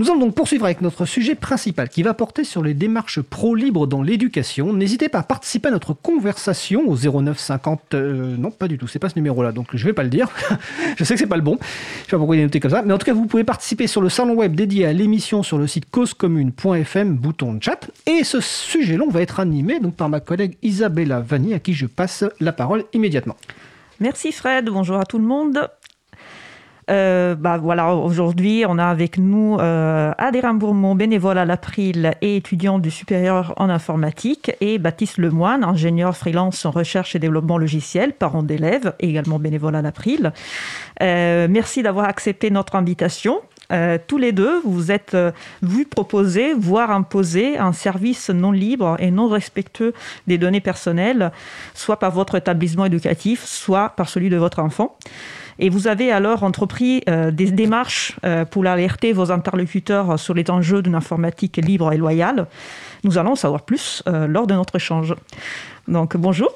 Nous allons donc poursuivre avec notre sujet principal qui va porter sur les démarches pro-libre dans l'éducation. N'hésitez pas à participer à notre conversation au 09 50. Euh, non, pas du tout, c'est pas ce numéro-là, donc je vais pas le dire. je sais que c'est pas le bon. Je sais pas pourquoi il est noté comme ça. Mais en tout cas, vous pouvez participer sur le salon web dédié à l'émission sur le site causecommune.fm, bouton de chat. Et ce sujet long va être animé donc par ma collègue Isabella Vanni, à qui je passe la parole immédiatement. Merci Fred, bonjour à tout le monde. Euh, bah voilà, aujourd'hui, on a avec nous euh, Adrien Bourmont, bénévole à l'April et étudiant du supérieur en informatique, et Baptiste Lemoine, ingénieur freelance en recherche et développement logiciel, parent d'élèves, également bénévole à l'April. Euh, merci d'avoir accepté notre invitation. Euh, tous les deux, vous êtes euh, vu proposer, voire imposer un service non libre et non respectueux des données personnelles, soit par votre établissement éducatif, soit par celui de votre enfant. Et vous avez alors entrepris euh, des démarches euh, pour alerter vos interlocuteurs sur les enjeux d'une informatique libre et loyale. Nous allons en savoir plus euh, lors de notre échange. Donc bonjour.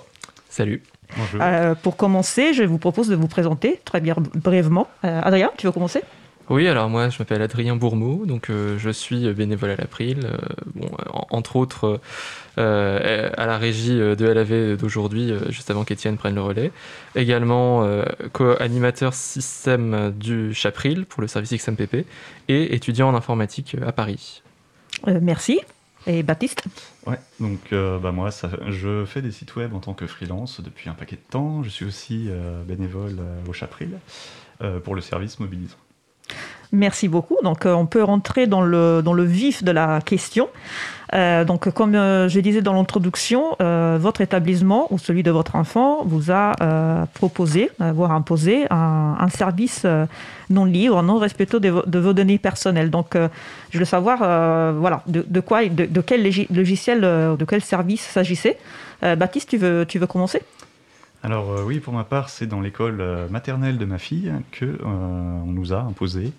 Salut. Bonjour. pour commencer, je vous propose de vous présenter très bien brièvement. Adrien, tu veux commencer? Oui, alors moi je m'appelle Adrien Bourmeau, donc je suis bénévole à l'April, bon, entre autres euh, à la régie euh, de LAV d'aujourd'hui, euh, juste avant qu'Étienne prenne le relais. Également co-animateur système du Chapril pour le service XMPP et étudiant en informatique à Paris. merci. Et Baptiste? Ouais, donc bah moi, ça, je fais des sites web en tant que freelance depuis un paquet de temps. Je suis aussi bénévole au Chapril pour le service mobilisant. Merci beaucoup. Donc, on peut rentrer dans le, dans le vif de la question. Euh, donc, comme euh, je disais dans l'introduction, euh, votre établissement ou celui de votre enfant vous a proposé, voire imposé, un, service non libre, non respectueux de, vos données personnelles. Donc, je veux savoir, voilà, de, quoi, de, quel logiciel, de quel service s'agissait. Baptiste, tu veux, tu veux commencer? Alors oui, pour ma part, c'est dans l'école maternelle de ma fille que on nous a imposé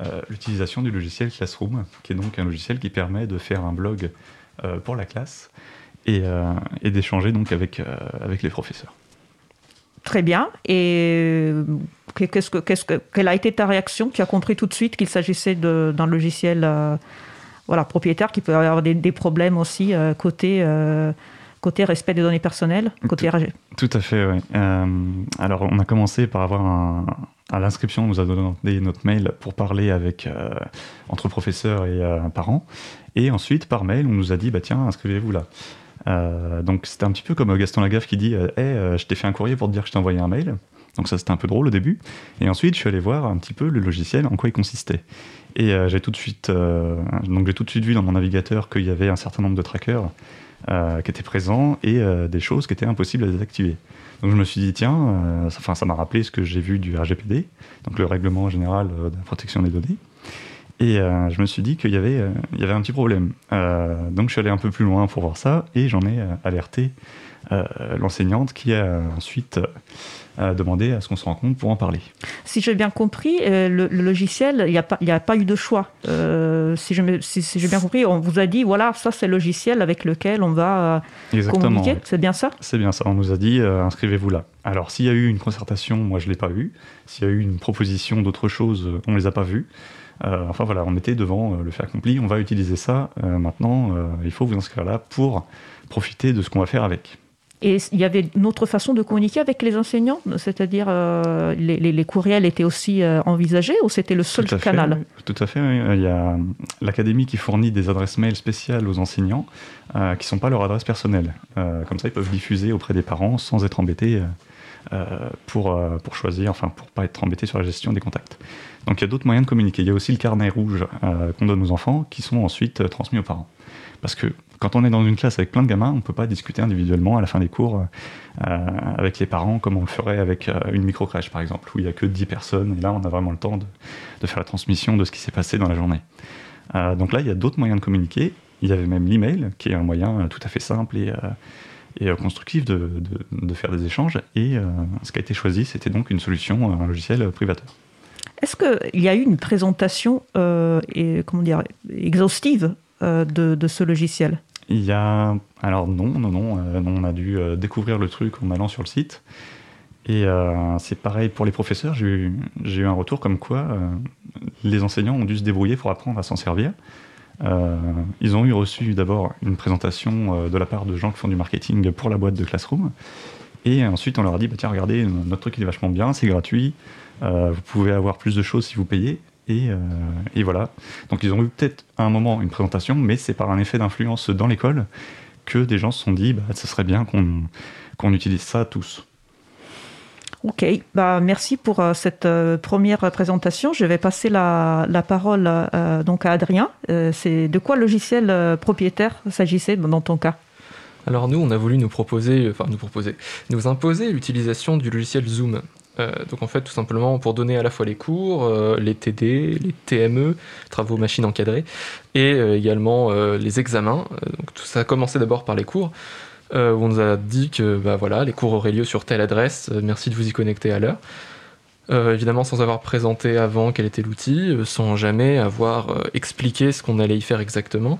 euh, l'utilisation du logiciel Classroom, qui est donc un logiciel qui permet de faire un blog euh, pour la classe et, euh, d'échanger donc avec, avec les professeurs. Très bien. Et qu'est-ce que, quelle a été ta réaction? Tu as compris tout de suite qu'il s'agissait d'un logiciel voilà, propriétaire qui peut avoir des problèmes aussi côté côté respect des données personnelles, côté tout, Tout à fait, oui. alors, on a commencé par avoir un, à l'inscription, on nous a donné notre mail pour parler avec euh, entre professeurs et euh, parents. Et ensuite, par mail, on nous a dit bah tiens, inscrivez-vous là. Euh, donc c'était un petit peu comme Gaston Lagaffe qui dit hey, je t'ai fait un courrier pour te dire que je t'ai envoyé un mail. Donc ça c'était un peu drôle au début. Et ensuite, je suis allé voir un petit peu le logiciel, en quoi il consistait. Et j'ai tout de suite, donc j'ai tout de suite vu dans mon navigateur qu'il y avait un certain nombre de trackers qui étaient présents et des choses qui étaient impossibles à désactiver. Donc je me suis dit, tiens, euh, ça m'a rappelé ce que j'ai vu du RGPD, donc le règlement général euh, de la protection des données. Et euh, je me suis dit qu'il y, avait, y avait un petit problème. donc je suis allé un peu plus loin pour voir ça et j'en ai alerté l'enseignante qui a ensuite demander à ce qu'on se rencontre pour en parler. Si j'ai bien compris, euh, le, logiciel, il n'y a, pas, a pas eu de choix. Euh, si j'ai si, bien compris, on vous a dit, voilà, ça c'est le logiciel avec lequel on va euh, communiquer. C'est bien ça? C'est bien ça. On nous a dit, inscrivez-vous là. Alors s'il y a eu une concertation, moi je ne l'ai pas eu. S'il y a eu une proposition d'autre chose, on ne les a pas vues. enfin voilà, on était devant le fait accompli, on va utiliser ça. maintenant, il faut vous inscrire là pour profiter de ce qu'on va faire avec. Et il y avait une autre façon de communiquer avec les enseignants, c'est-à-dire euh, les, courriels étaient aussi euh, envisagés ou c'était le seul canal? Tout à fait. Il y a l'académie qui fournit des adresses mail spéciales aux enseignants euh, qui ne sont pas leur adresse personnelle. comme ça, ils peuvent diffuser auprès des parents sans être embêtés pour, pour choisir, enfin pour pas être embêtés sur la gestion des contacts. Donc il y a d'autres moyens de communiquer. Il y a aussi le carnet rouge qu'on donne aux enfants qui sont ensuite transmis aux parents. Parce que quand on est dans une classe avec plein de gamins, on ne peut pas discuter individuellement à la fin des cours euh, avec les parents comme on le ferait avec euh, une micro-crèche, par exemple, où il n'y a que 10 personnes, et là, on a vraiment le temps de, faire la transmission de ce qui s'est passé dans la journée. Euh, donc là, il y a d'autres moyens de communiquer. Il y avait même l'email, qui est un moyen tout à fait simple et, constructif de, faire des échanges. Et ce qui a été choisi, c'était donc une solution, un logiciel privateur. Est-ce qu'il y a eu une présentation et, comment dire, exhaustive de, ce logiciel? Il y a. Alors, non, non, non. Euh, on a dû euh, découvrir le truc en allant sur le site. Et c'est pareil pour les professeurs. J'ai eu, eu, un retour comme quoi les enseignants ont dû se débrouiller pour apprendre à s'en servir. ils ont eu reçu d'abord une présentation de la part de gens qui font du marketing pour la boîte de Classroom. Et ensuite, on leur a dit, bah, tiens, regardez, notre truc il est vachement bien, c'est gratuit, vous pouvez avoir plus de choses si vous payez. Euh, et, voilà. Donc ils ont eu peut-être à un moment une présentation, mais c'est par un effet d'influence dans l'école que des gens se sont dit, bah, ce serait bien qu'on utilise ça tous. Ok, bah, merci pour euh, cette euh, première présentation. Je vais passer la, parole donc à Adrien. c'est de quoi logiciel propriétaire s'agissait dans ton cas? Alors nous, on a voulu nous proposer, enfin nous proposer, nous imposer l'utilisation du logiciel Zoom. Euh, donc en fait, tout simplement pour donner à la fois les cours, euh, les TD, les TME, travaux machines encadrés, et euh, également les examens. donc tout ça a commencé d'abord par les cours, où on nous a dit que bah, voilà, les cours auraient lieu sur telle adresse, merci de vous y connecter à l'heure. évidemment sans avoir présenté avant quel était l'outil, sans jamais avoir expliqué ce qu'on allait y faire exactement.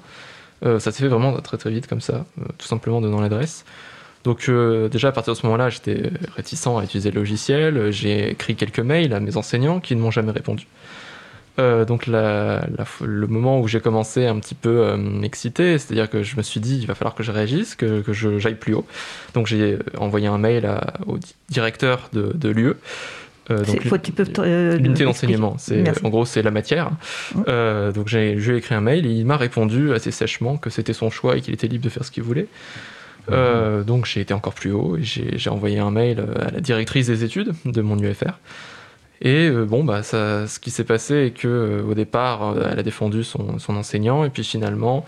ça s'est fait vraiment très très vite comme ça, tout simplement donnant l'adresse. Donc euh, déjà à partir de ce moment-là, j'étais réticent à utiliser le logiciel. J'ai écrit quelques mails à mes enseignants qui ne m'ont jamais répondu. Euh, donc le moment où j'ai commencé un petit peu à euh, m'exciter, c'est-à-dire que je me suis dit il va falloir que je réagisse, que, que j'aille plus haut. Donc j'ai envoyé un mail au directeur de, de l'UE. l'unité d'enseignement, en gros c'est la matière. Mmh. donc j'ai, j'ai écrit un mail et il m'a répondu assez sèchement que c'était son choix et qu'il était libre de faire ce qu'il voulait. Euh, donc j'ai été encore plus haut et j'ai envoyé un mail à la directrice des études de mon UFR. Et euh, bon, bah, ce qui s'est passé est que euh, au départ, elle a défendu son, son, enseignant, et puis finalement,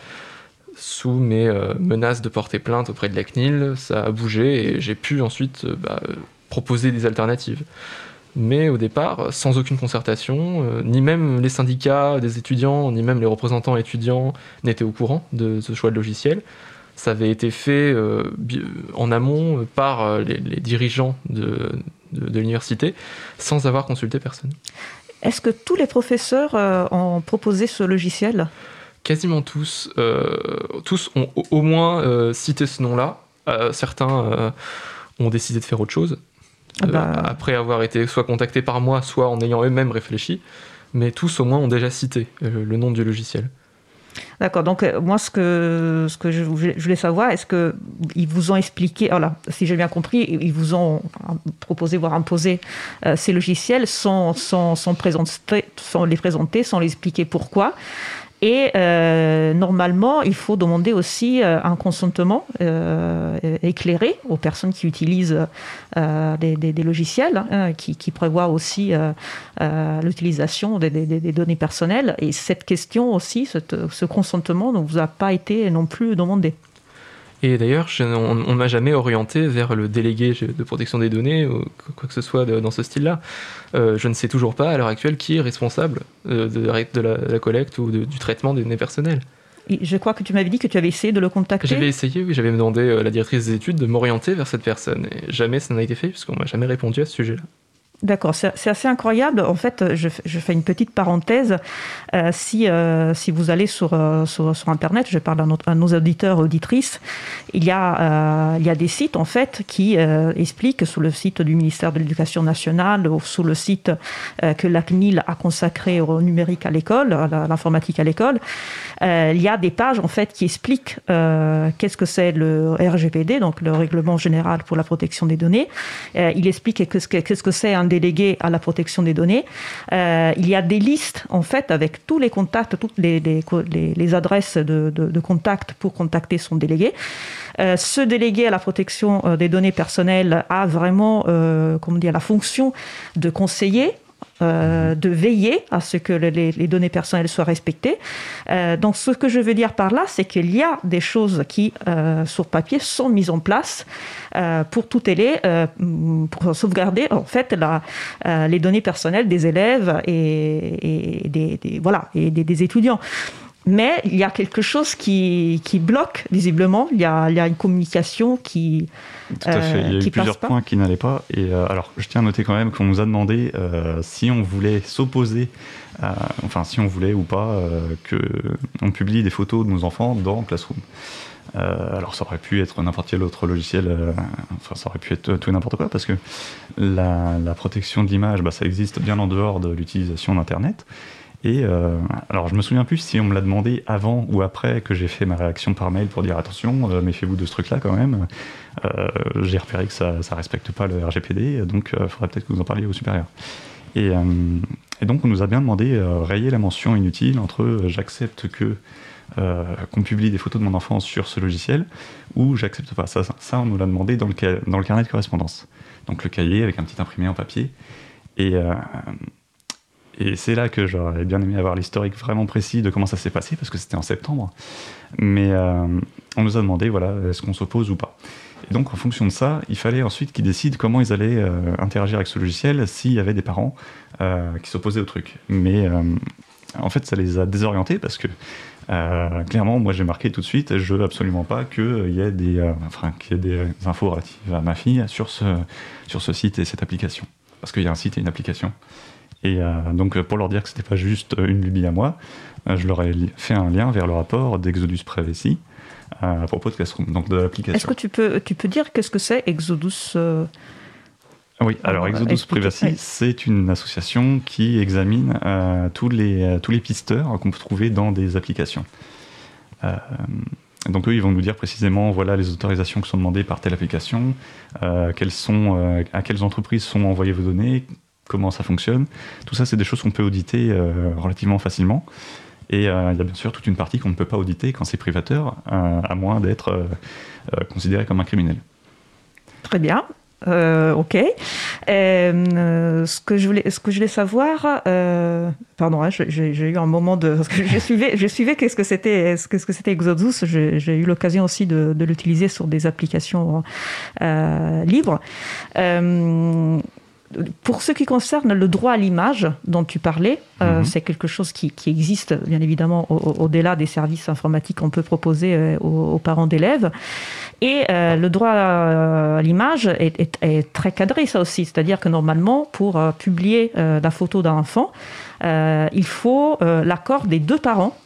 sous mes menaces de porter plainte auprès de la CNIL, ça a bougé et j'ai pu ensuite bah, proposer des alternatives. Mais au départ, sans aucune concertation, ni même les syndicats des étudiants, ni même les représentants étudiants n'étaient au courant de ce choix de logiciel ça avait été fait euh, en amont par euh, les, dirigeants de, l'université sans avoir consulté personne. Est-ce que tous les professeurs euh, ont proposé ce logiciel? Quasiment tous. tous ont au moins cité ce nom-là. certains ont décidé de faire autre chose. Ah bah. après avoir été soit contactés par moi, soit en ayant eux-mêmes réfléchi. Mais tous au moins ont déjà cité le nom du logiciel. D'accord. Donc, euh, moi, ce que, ce que je, voulais savoir, est-ce qu'ils vous ont expliqué, voilà, si j'ai bien compris, ils vous ont proposé, voire imposé euh, ces logiciels sans, sans, sans, les présenter, sans les expliquer pourquoi et euh, normalement, il faut demander aussi euh, un consentement euh, éclairé aux personnes qui utilisent des, logiciels, hein, qui, prévoient aussi l'utilisation des, données personnelles. Et cette question aussi, ce consentement ne vous a pas été non plus demandé. Et d'ailleurs, on ne m'a jamais orienté vers le délégué de protection des données ou quoi que ce soit dans ce style-là. Euh, je ne sais toujours pas à l'heure actuelle qui est responsable euh, de, la, collecte ou du traitement des données personnelles. je crois que tu m'avais dit que tu avais essayé de le contacter. J'avais essayé, oui, j'avais demandé à la directrice des études de m'orienter vers cette personne. Et jamais ça n'a été fait, puisqu'on m'a jamais répondu à ce sujet-là. D'accord, c'est assez incroyable. En fait, je, fais une petite parenthèse. Euh, si, euh, si vous allez sur, euh, sur, sur, Internet, je parle à, nos auditeurs auditrices, il y, a, il y a des sites en fait qui expliquent sur le site du ministère de l'Éducation nationale ou sur le site que la CNIL a consacré au numérique à l'école, à l'informatique à l'école, il y a des pages en fait qui expliquent qu'est-ce que c'est le RGPD, donc le Règlement général pour la protection des données. il explique qu'est-ce que c'est un délégué à la protection des données. Euh, il y a des listes, en fait, avec tous les contacts, toutes les, les, adresses de, de, contact pour contacter son délégué. Euh, ce délégué à la protection euh, des données personnelles a vraiment, comment dire, la fonction de conseiller euh, de veiller à ce que les, données personnelles soient respectées. Euh, donc ce que je veux dire par là, c'est qu'il y a des choses qui, euh, sur papier, sont mises en place pour tout aider, pour sauvegarder en fait la, les données personnelles des élèves et, des, voilà, et des, étudiants. Mais il y a quelque chose qui, qui bloque, visiblement. Il y, a, il y a une communication qui. Tout à fait. Il y a eu plusieurs points qui n'allaient pas. Et alors, je tiens à noter quand même qu'on nous a demandé si on voulait s'opposer, enfin, si on voulait ou pas, que on publie des photos de nos enfants dans Classroom. Euh, alors ça aurait pu être n'importe quel autre logiciel, euh, enfin ça aurait pu être tout et n'importe quoi, parce que la, protection de l'image, bah, ça existe bien en dehors de l'utilisation d'Internet. Et euh, alors je me souviens plus si on me l'a demandé avant ou après que j'ai fait ma réaction par mail pour dire attention, méfiez-vous de ce truc-là quand même. j'ai repéré que ça ne respecte pas le RGPD, donc il faudrait peut-être que vous en parliez au supérieur. Et, et, donc on nous a bien demandé rayer la mention inutile entre j'accepte que euh, qu'on publie des photos de mon enfance sur ce logiciel ou j'accepte pas. Ça, ça, on nous l'a demandé dans le, dans le carnet de correspondance. Donc le cahier avec un petit imprimé en papier. Et, euh, et c'est là que j'aurais bien aimé avoir l'historique vraiment précis de comment ça s'est passé, parce que c'était en septembre. Mais euh, on nous a demandé, voilà, est-ce qu'on s'oppose ou pas Et donc en fonction de ça, il fallait ensuite qu'ils décident comment ils allaient interagir avec ce logiciel s'il y avait des parents qui s'opposaient au truc. Mais en fait, ça les a désorientés parce que euh, clairement, moi j'ai marqué tout de suite, je veux absolument pas qu'il y ait des, euh, qu'il y ait des infos relatives à ma fille sur ce, sur ce site et cette application. Parce qu'il y a un site et une application. Et euh, donc pour leur dire que c'était pas juste une lubie à moi, je leur ai fait un lien vers le rapport d'Exodus Privacy à propos de Classroom, donc de l'application. Est-ce que tu peux, tu peux dire qu'est-ce que c'est Exodus oui, alors Exodus Privacy, c'est une association qui examine euh, tous, les, euh, tous les pisteurs qu'on peut trouver dans des applications. Euh, donc eux, ils vont nous dire précisément, voilà les autorisations qui sont demandées par telle application, quelles sont, à quelles entreprises sont envoyées vos données, comment ça fonctionne. Tout ça, c'est des choses qu'on peut auditer relativement facilement. Et il y a bien sûr toute une partie qu'on ne peut pas auditer quand c'est privateur, à moins d'être considéré comme un criminel. Très bien. Euh, ok. Euh, ce que je voulais, ce que je voulais savoir, euh, pardon, hein, j'ai eu un moment de, parce que je suivais, je suivais qu'est-ce que c'était, ce que c'était Exodus. J'ai eu l'occasion aussi de l'utiliser sur des applications libres pour ce qui concerne le droit à l'image dont tu parlais, euh, mhm. c'est quelque chose qui, existe bien évidemment au-delà des services informatiques qu'on peut proposer euh, aux, parents d'élèves. Et euh, le droit à l'image est, très cadré, ça aussi. C'est-à-dire que normalement, pour publier la photo d'un enfant, il faut l'accord des deux parents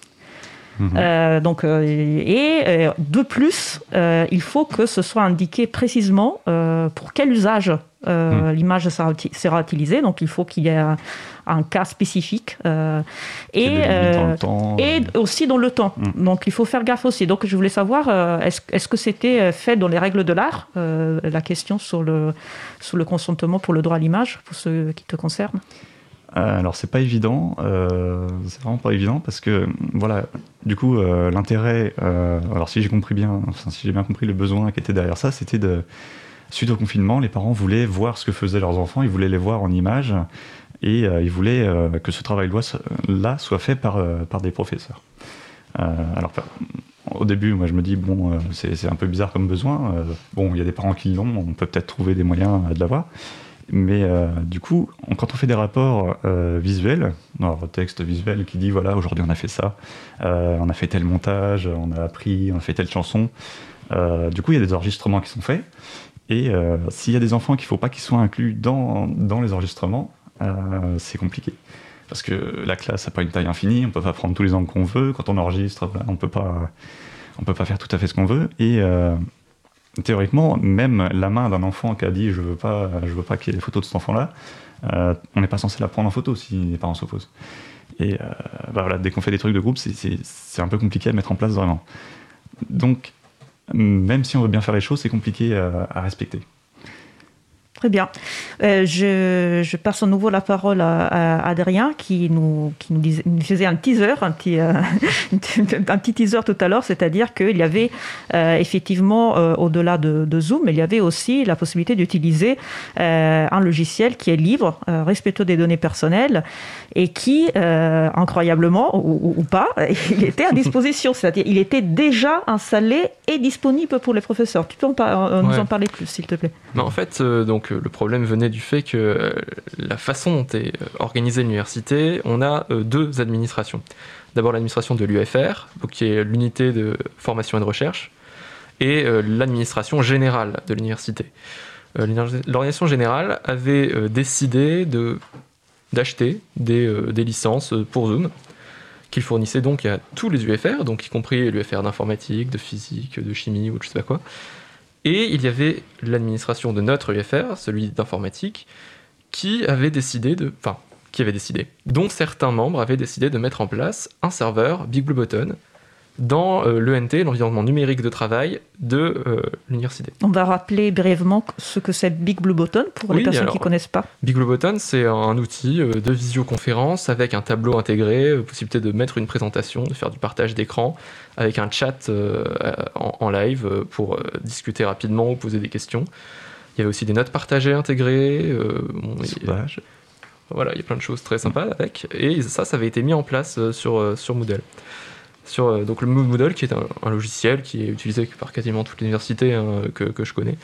mhm. donc, et de plus, il faut que ce soit indiqué précisément pour quel usage euh, hmm. l'image sera, utilisée, donc il faut qu'il y ait un, cas spécifique euh, et, euh, et aussi dans le temps. Hmm. Donc il faut faire gaffe aussi. Donc je voulais savoir, est-ce que c'était fait dans les règles de l'art, la question sur le, sur le consentement pour le droit à l'image, pour ceux qui te concernent? Alors c'est pas évident, c'est vraiment pas évident parce que voilà, du coup l'intérêt, alors si j'ai compris bien, enfin, si j'ai bien compris le besoin qui était derrière ça, c'était de suite au confinement, les parents voulaient voir ce que faisaient leurs enfants, ils voulaient les voir en images et euh, ils voulaient euh, que ce travail-là soit fait par, euh, par des professeurs. alors, au début, moi je me dis, bon, c'est un peu bizarre comme besoin. bon, il y a des parents qui l'ont, on peut peut-être trouver des moyens de l'avoir. Mais du coup, quand on fait des rapports visuels, alors texte visuel qui dit voilà, aujourd'hui on a fait ça, on a fait tel montage, on a appris, on a fait telle chanson, du coup il y a des enregistrements qui sont faits. Et euh, s'il y a des enfants qu'il ne faut pas qu'ils soient inclus dans, les enregistrements, euh, c'est compliqué. Parce que la classe n'a pas une taille infinie, on ne peut pas prendre tous les angles qu'on veut. Quand on enregistre, on ne peut pas faire tout à fait ce qu'on veut. Euh, théoriquement, même la main d'un enfant qui a dit je veux pas, je veux pas qu'il y ait des photos de cet enfant-là, on n'est pas censé la prendre en photo si les parents s'opposent. Et bah voilà, dès qu'on fait des trucs de groupe, c'est un peu compliqué à mettre en place vraiment. Donc même si on veut bien faire les choses, c'est compliqué à, respecter. Très bien. Euh, je, passe à nouveau la parole à, Adrien qui, nous, qui nous, faisait un teaser, un petit, euh, un petit teaser tout à l'heure, c'est-à-dire qu'il y avait euh, effectivement, au-delà de, Zoom, il y avait aussi la possibilité d'utiliser un logiciel qui est libre, respectueux des données personnelles et qui, incroyablement ou, pas, il était à disposition, c'est-à-dire il était déjà installé et disponible pour les professeurs. Tu peux nous en parler plus, s'il te plaît? En fait, donc donc le problème venait du fait que la façon dont est organisée l'université, on a deux administrations. D'abord l'administration de l'UFR, qui est l'unité de formation et de recherche, et l'administration générale de l'université. L'organisation générale avait décidé d'acheter des, des, licences pour Zoom qu'il fournissait donc à tous les UFR, donc y compris l'UFR d'informatique, de physique, de chimie ou je sais pas quoi. Et il y avait l'administration de notre UFR, celui d'informatique, qui avait décidé de. Enfin, qui avait décidé. dont certains membres avaient décidé de mettre en place un serveur Big Blue Button dans euh, l'ENT, l'environnement numérique de travail de euh, l'université. On va rappeler brièvement ce que c'est Big Blue Button pour les personnes qui ne connaissent pas. Big Blue Button, c'est un outil euh, de visioconférence avec un tableau intégré, possibilité de mettre une présentation, de faire du partage d'écran, avec un chat en, live pour discuter rapidement ou poser des questions. Il y avait aussi des notes partagées intégrées. voilà, il y a plein de choses très sympas avec. Et ça, ça avait été mis en place sur, sur Moodle sur euh, donc le Moodle, qui est un, logiciel qui est utilisé par quasiment toutes les universités hein, que, je connais.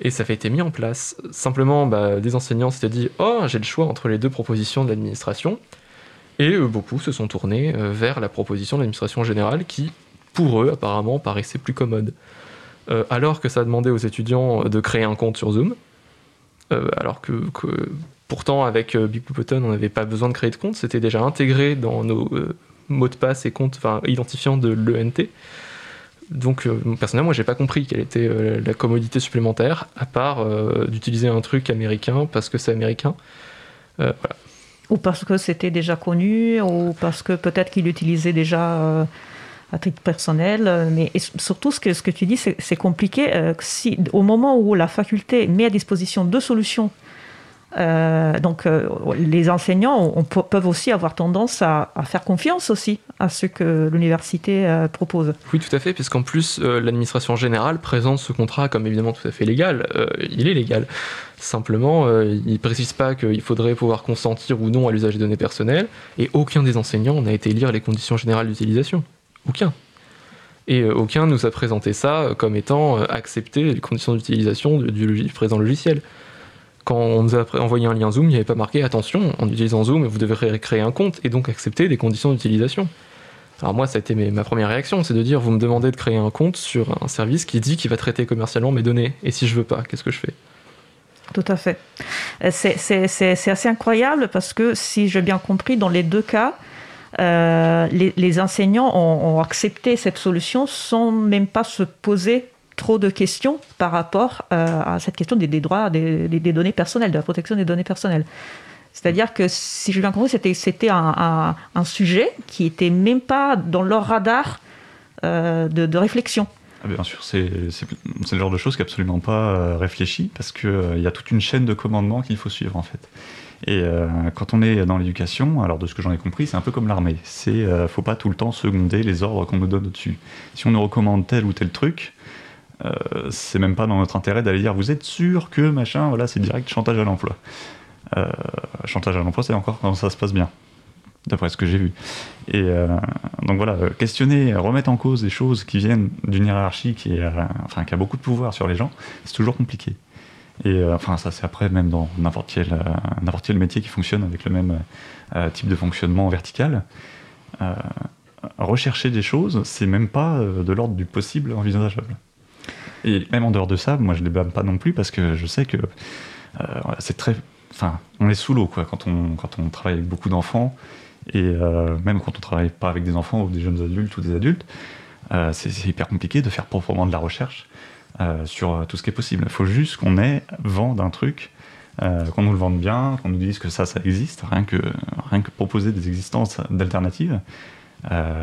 Et ça avait été mis en place. Simplement, bah, des enseignants s'étaient dit Oh, j'ai le choix entre les deux propositions de l'administration. Et euh, beaucoup se sont tournés euh, vers la proposition de l'administration générale qui, pour eux, apparemment, paraissait plus commode. alors que ça demandait aux étudiants de créer un compte sur Zoom. alors que, pourtant, avec Big Blue on n'avait pas besoin de créer de compte, c'était déjà intégré dans nos mot de passe et compte, enfin identifiant de l'ENT. Donc euh, personnellement, moi j'ai pas compris quelle était euh, la commodité supplémentaire, à part euh, d'utiliser un truc américain parce que c'est américain. Ou parce que c'était déjà connu, ou parce que peut-être qu'il utilisait déjà à titre personnel. Mais surtout, ce que, ce que tu dis, c'est compliqué. si, au moment où la faculté met à disposition deux solutions euh, donc, euh, les enseignants peuvent aussi avoir tendance à, faire confiance aussi à ce que l'université euh, propose. Oui, tout à fait, puisqu'en plus, l'administration générale présente ce contrat comme évidemment tout à fait légal. il est légal. Simplement, il ne précise pas qu'il faudrait pouvoir consentir ou non à l'usage des données personnelles, et aucun des enseignants n'a été lire les conditions générales d'utilisation. Aucun. Et aucun nous a présenté ça comme étant accepter les conditions d'utilisation du présent logiciel quand on nous a envoyé un lien Zoom, il n'y avait pas marqué attention, en utilisant Zoom, vous devrez créer un compte et donc accepter des conditions d'utilisation. Alors moi, ça a été ma première réaction, c'est de dire vous me demandez de créer un compte sur un service qui dit qu'il va traiter commercialement mes données. Et si je veux pas, qu'est-ce que je fais? Tout à fait. Euh, c'est assez incroyable parce que, si j'ai bien compris, dans les deux cas, euh, les, enseignants ont, ont, accepté cette solution sans même pas se poser trop de questions par rapport euh, à cette question des, droits, des, données personnelles, de la protection des données personnelles. C'est-à-dire que, si je bien compris, c'était, un, sujet qui n'était même pas dans leur radar euh, de, réflexion. Ah, bien sûr, c'est, le genre de choses qui n'est absolument pas euh, réfléchi, parce qu'il y a toute une chaîne de commandements qu'il faut suivre, en fait. Et quand on est dans l'éducation, alors de ce que j'en ai compris, c'est un peu comme l'armée. C'est faut pas tout le temps seconder les ordres qu'on nous donne au-dessus. Si on nous recommande tel ou tel truc, euh, c'est même pas dans notre intérêt d'aller dire vous êtes sûr que machin, voilà, c'est direct chantage à l'emploi. Euh, chantage à l'emploi, c'est encore quand ça se passe bien, d'après ce que j'ai vu. Et euh, donc voilà, questionner, remettre en cause des choses qui viennent d'une hiérarchie qui, qui a beaucoup de pouvoir sur les gens, c'est toujours compliqué. Et enfin, ça, c'est après, même dans n'importe quel, n'importe quel métier qui fonctionne avec le même type de fonctionnement vertical. rechercher des choses, c'est même pas de l'ordre du possible envisageable. Et même en dehors de ça, moi je les blâme pas non plus parce que je sais que euh, c'est très. Enfin, on est sous l'eau quoi quand on, quand on travaille avec beaucoup d'enfants et euh, même quand on travaille pas avec des enfants ou des jeunes adultes ou des adultes, euh, c'est hyper compliqué de faire proprement de la recherche sur tout ce qui est possible. Il faut juste qu'on ait vent d'un truc, qu'on nous le vende bien, qu'on nous dise que ça, ça existe, rien que, rien que proposer des existences d'alternatives,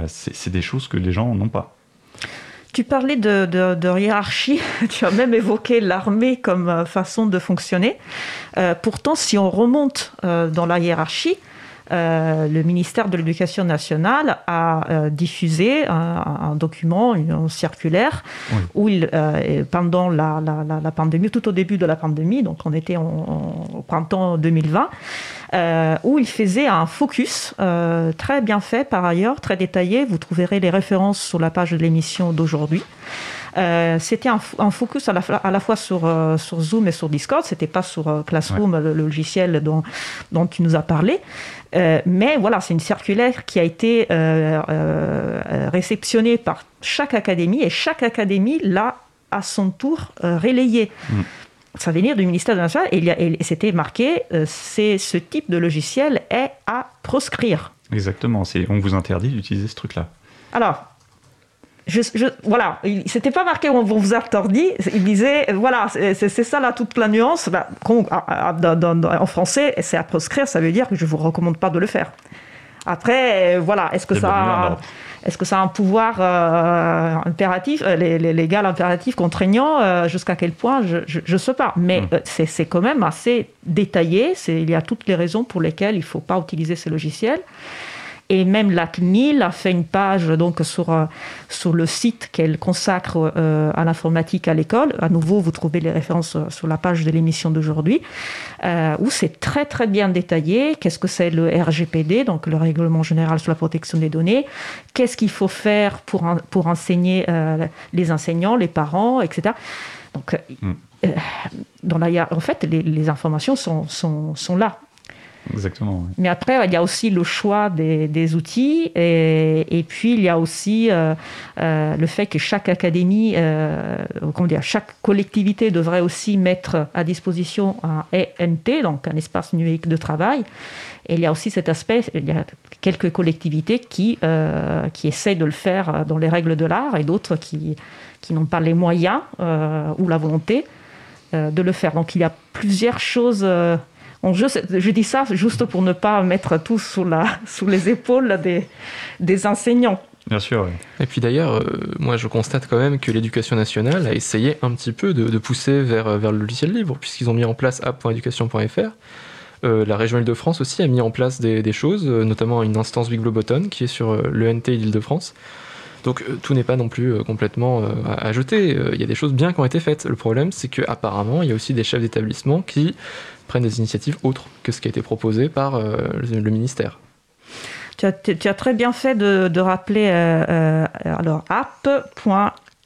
c'est des choses que les gens n'ont pas. Tu parlais de, hiérarchie, tu as même évoqué l'armée comme euh, façon de fonctionner. Euh, pourtant, si on remonte euh, dans la hiérarchie, le ministère de l'Éducation nationale a diffusé un, document, une, circulaire, où il, pendant la, pandémie, tout au début de la pandémie, donc on était au printemps 2020, où il faisait un focus très bien fait par ailleurs, très détaillé. Vous trouverez les références sur la page de l'émission d'aujourd'hui. c'était un, focus à la, à la fois sur, sur Zoom et sur Discord, c'était pas sur Classroom, le, logiciel dont, dont tu nous as parlé. Euh, mais voilà, c'est une circulaire qui a été euh, euh, réceptionnée par chaque académie et chaque académie l'a à son tour relayée. Mm. Ça venir du ministère de l'Intérieur et, et c'était marqué c'est ce type de logiciel est à proscrire. Exactement, on vous interdit d'utiliser ce truc-là. Alors, je, je, voilà, c'était pas marqué on vous a dit, il disait voilà, c'est ça là toute la nuance. Bah, en français, c'est à proscrire, ça veut dire que je vous recommande pas de le faire. Après, voilà, est-ce que ça, a, est-ce que ça a un pouvoir euh, impératif, euh, les, légal impératif contraignant euh, jusqu'à quel point je, ne sais pas. Mais hmm. c'est quand même assez détaillé. Il y a toutes les raisons pour lesquelles il faut pas utiliser ces logiciels. Et même la CNIL a fait une page donc sur, euh, sur le site qu'elle consacre euh, à l'informatique à l'école. À nouveau, vous trouvez les références euh, sur la page de l'émission d'aujourd'hui, où c'est très très bien détaillé. Qu'est-ce que c'est le RGPD, donc le Règlement général sur la protection des données? Qu'est-ce qu'il faut faire pour, pour enseigner les enseignants, les parents, etc. Donc, mm. dans la, en fait, les, les informations sont, sont, sont là. Exactement. Mais après, il y a aussi le choix des, outils et, puis il y a aussi euh, euh, le fait que chaque académie, euh, comment dire, chaque collectivité devrait aussi mettre à disposition un ENT, donc un espace numérique de travail. Et il y a aussi cet aspect, il y a quelques collectivités qui, qui essaient de le faire dans les règles de l'art et d'autres qui, qui n'ont pas les moyens ou la volonté de le faire. Donc il y a plusieurs choses je, dis ça juste pour ne pas mettre tout sous, la, sous les épaules des, des enseignants. Bien sûr. Et puis d'ailleurs, euh, moi je constate quand même que l'éducation nationale a essayé un petit peu de, pousser vers, vers le logiciel libre, puisqu'ils ont mis en place app.education.fr. Euh, la région Île-de-France aussi a mis en place des, choses, euh, notamment une instance Bigloboton qui est sur l'ENT d'Île-de-France. Donc tout n'est pas non plus complètement à, jeter. Il y a des choses bien qui ont été faites. Le problème, c'est qu'apparemment, il y a aussi des chefs d'établissement qui prennent des initiatives autres que ce qui a été proposé par euh, le ministère. Tu as, très bien fait de, rappeler euh, euh alors.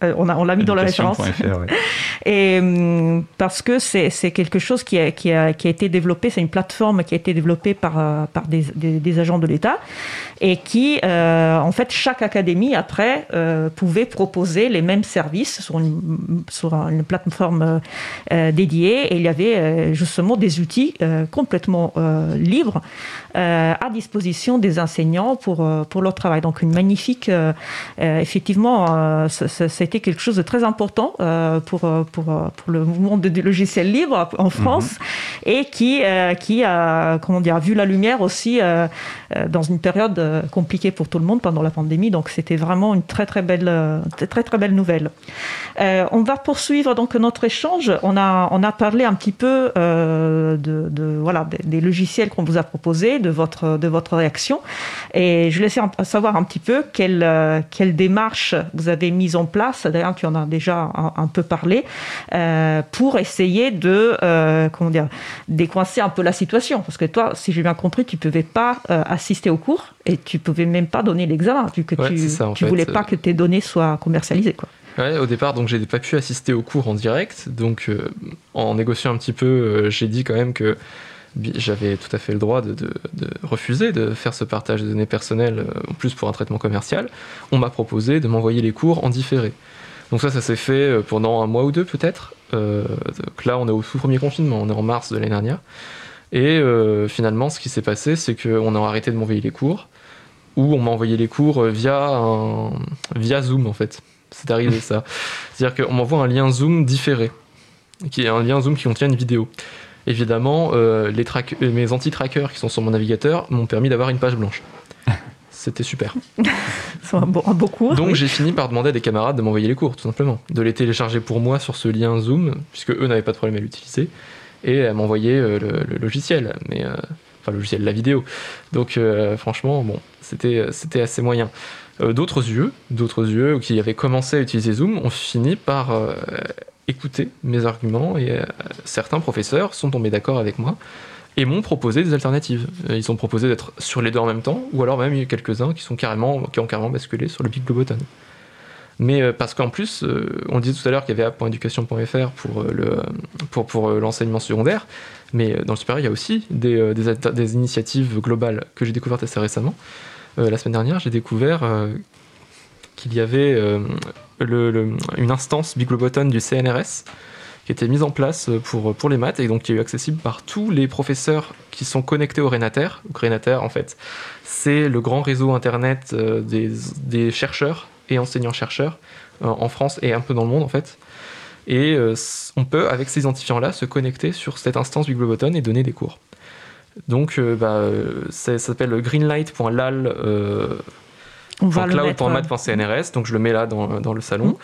Euh, on, on l'a mis dans la référence. Et hum, parce que c'est quelque chose qui a, qui, a, qui a, été développé, c'est une plateforme qui a été développée par, euh, par des, des, agents de l'État et qui, euh, en fait, chaque académie après pouvait proposer les mêmes services sur une, sur une plateforme dédiée et il y avait justement des outils complètement libres à disposition des enseignants pour, pour leur travail. Donc une magnifique, effectivement, c'est été quelque chose de très important euh, pour, euh, pour, euh, pour le mouvement du logiciel libre en France mhm. et qui, qui a comment dire, vu la lumière aussi dans une période compliquée pour tout le monde pendant la pandémie. Donc c'était vraiment une très très belle, très, très belle nouvelle. on va poursuivre donc notre échange. On a, on a parlé un petit peu de, de, voilà, des, logiciels qu'on vous a proposés, de votre, de votre réaction. Et je laissais savoir un petit peu quelle, quelle démarche vous avez mise en place d'ailleurs tu en as déjà un, peu parlé, euh, pour essayer de, euh, comment dire, décoincer un peu la situation. Parce que toi, si j'ai bien compris, tu ne pouvais pas euh, assister au cours et tu ne pouvais même pas donner l'examen, vu que tu ne voulais pas que tes données soient commercialisées. Quoi. Ouais, au départ, donc j'ai pas pu assister au cours en direct, donc en négociant un petit peu, j'ai dit quand même que j'avais tout à fait le droit de, refuser de faire ce partage de données personnelles, en plus pour un traitement commercial. On m'a proposé de m'envoyer les cours en différé. Donc ça, ça s'est fait euh, pendant un mois ou deux peut-être. Euh, donc là, on est au tout premier confinement, on est en mars de l'année dernière. Et euh, finalement, ce qui s'est passé, c'est qu'on a arrêté de m'envoyer les cours, ou on m'a envoyé les cours via, via Zoom en fait. C'est arrivé ça. C'est-à-dire qu'on m'envoie un lien Zoom différé, qui est un lien Zoom qui contient une vidéo. Évidemment, les mes anti-trackers qui sont sur mon navigateur m'ont permis d'avoir une page blanche. C'était super. C'est un, beau, cours. Donc j'ai fini par demander à des camarades de m'envoyer les cours, tout simplement. De les télécharger pour moi sur ce lien Zoom, puisque eux n'avaient pas de problème à l'utiliser, et à m'envoyer euh, le, logiciel, mais euh, enfin le logiciel, la vidéo. Donc euh, franchement, bon, c'était c'était assez moyen. d'autres yeux, d'autres yeux qui avaient commencé à utiliser Zoom, ont fini par écouter mes arguments et certains professeurs sont tombés d'accord avec moi et m'ont proposé des alternatives. Ils ont proposé d'être sur les deux en même temps, ou alors même quelques-uns qui, qui ont carrément basculé sur le Big Globoton. Mais parce qu'en plus, on disait tout à l'heure qu'il y avait app.education.fr pour, pour, l'enseignement secondaire, mais dans le supérieur, il y a aussi des initiatives globales que j'ai découvertes assez récemment. la semaine dernière, j'ai découvert qu'il y avait le, une instance Bigloboton du CNRS qui était mise en place pour, pour les maths et donc qui est accessible par tous les professeurs qui sont connectés au Renater. Renater, en fait, c'est le grand réseau internet euh, des, chercheurs et enseignants-chercheurs euh, en France et un peu dans le monde, en fait. Et euh, on peut, avec ces identifiants-là, se connecter sur cette instance Bigloboton et donner des cours. Donc, bah, ça s'appelle greenlight.lal cloud.mat.cnrs, donc je le mets là dans, dans le salon.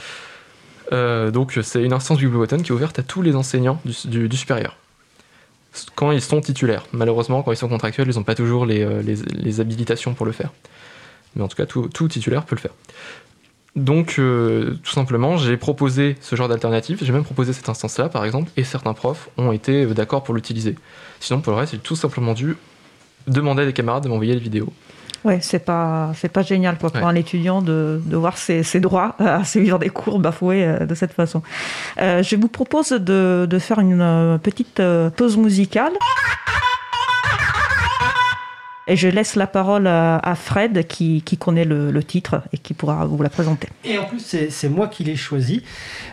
Euh, donc c'est une instance Bibliothèque qui est ouverte à tous les enseignants du, du, supérieur. Quand ils sont titulaires. Malheureusement, quand ils sont contractuels, ils n'ont pas toujours les, euh, les, les, habilitations pour le faire. Mais en tout cas, tout, tout titulaire peut le faire. Donc, euh, tout simplement, j'ai proposé ce genre d'alternative. J'ai même proposé cette instance-là, par exemple, et certains profs ont été d'accord pour l'utiliser. Sinon, pour le reste, j'ai tout simplement dû demander à des camarades de m'envoyer les vidéos. Ouais, c'est pas c'est pas génial pour un étudiant de, de voir ses, ses, droits à suivre des cours bafoués euh, de cette façon. Euh, je vous propose de, de faire une euh, petite pause musicale. Et je laisse la parole à Fred qui, connaît le, le, titre et qui pourra vous la présenter. Et en plus, c'est moi qui l'ai choisi.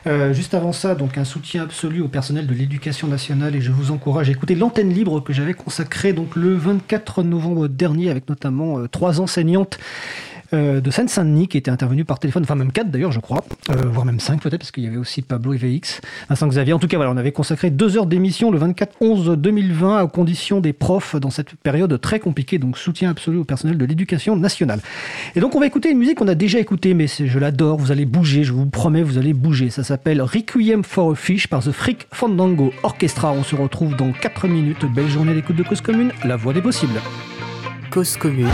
Euh, juste avant ça, donc un soutien absolu au personnel de l'éducation nationale et je vous encourage à écouter l'antenne libre que j'avais consacrée donc le 24 novembre dernier avec notamment euh, trois enseignantes euh, de Seine-Saint-Denis qui était intervenu par téléphone, enfin même quatre d'ailleurs, je crois, euh, voire même cinq peut-être, parce qu'il y avait aussi Pablo IVX, Vincent Xavier. En tout cas, voilà, on avait consacré deux heures d'émission le 24-11-2020 aux conditions des profs dans cette période très compliquée, donc soutien absolu au personnel de l'éducation nationale. Et donc on va écouter une musique qu'on a déjà écoutée, mais je l'adore, vous allez bouger, je vous promets, vous allez bouger. Ça s'appelle Requiem for a Fish par The Freak Fandango Orchestra. On se retrouve dans 4 minutes. Belle journée d'écoute de Cause Commune, la voix des possibles. Cause Commune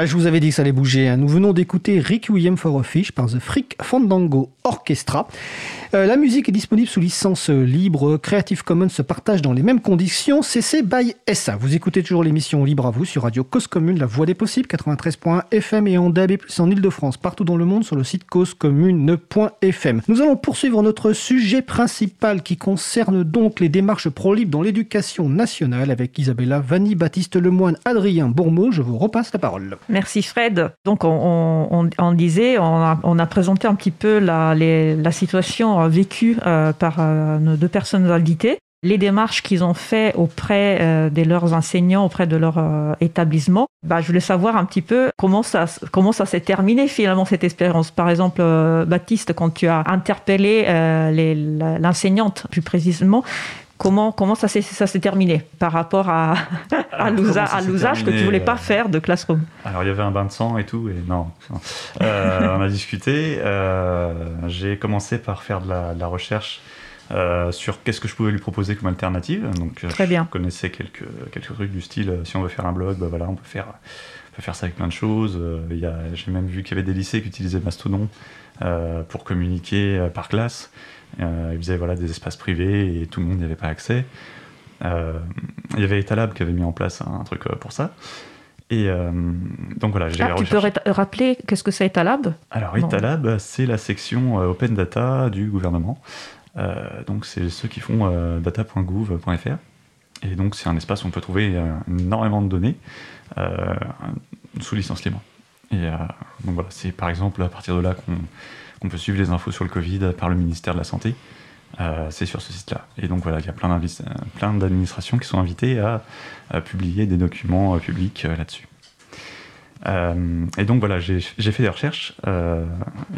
Ah, je vous avais dit que ça allait bouger. Hein. Nous venons d'écouter Requiem for a Fish par The Freak Fandango Orchestra. Euh, la musique est disponible sous licence libre. Creative Commons se partage dans les mêmes conditions. CC by SA. Vous écoutez toujours l'émission Libre à vous sur Radio Cause Commune, la voix des possibles, 93.1 FM et en DAB+, en Ile-de-France, partout dans le monde sur le site causecommune.fm. Nous allons poursuivre notre sujet principal qui concerne donc les démarches pro-libre dans l'éducation nationale avec Isabella Vanni, Baptiste Lemoine, Adrien Bourmeau. Je vous repasse la parole. Merci Fred. Donc on, disait, on a, présenté un petit peu la, situation vécue euh, par euh, nos deux personnes invitées les démarches qu'ils ont fait auprès euh, de leurs enseignants, auprès de leur établissement. Bah, je voulais savoir un petit peu comment ça, comment ça s'est terminé finalement cette expérience. Par exemple, Baptiste, quand tu as interpellé l'enseignante plus précisément, Comment, comment ça s'est terminé par rapport à, à l'usage que tu voulais pas euh, faire de Classroom? Alors il y avait un bain de sang et tout, et non. Euh, on a discuté. Euh, j'ai commencé par faire de la, recherche sur qu'est-ce que je pouvais lui proposer comme alternative. Donc, Très bien. Je connaissais quelques, quelques trucs du style si on veut faire un blog, bah voilà, on peut faire, on peut faire ça avec plein de choses. J'ai même vu qu'il y avait des lycées qui utilisaient Mastodon pour communiquer par classe. Euh, ils faisaient voilà, des espaces privés et tout le monde n'y avait pas accès. Euh, il y avait Etalab qui avait mis en place un truc euh, pour ça. Et donc voilà, j'ai ah, Tu peux rappeler qu'est-ce que c'est Etalab? Alors Etalab, c'est la section Open Data du gouvernement. donc c'est ceux qui font data.gouv.fr. Et donc c'est un espace où on peut trouver énormément de données sous licence libre. Et donc voilà, c'est par exemple à partir de là qu'on on peut suivre les infos sur le Covid par le ministère de la Santé. Euh, c'est sur ce site-là. Et donc voilà, il y a plein d'administrations qui sont invitées à, publier des documents euh, publics euh, là-dessus. et donc voilà, j'ai fait des recherches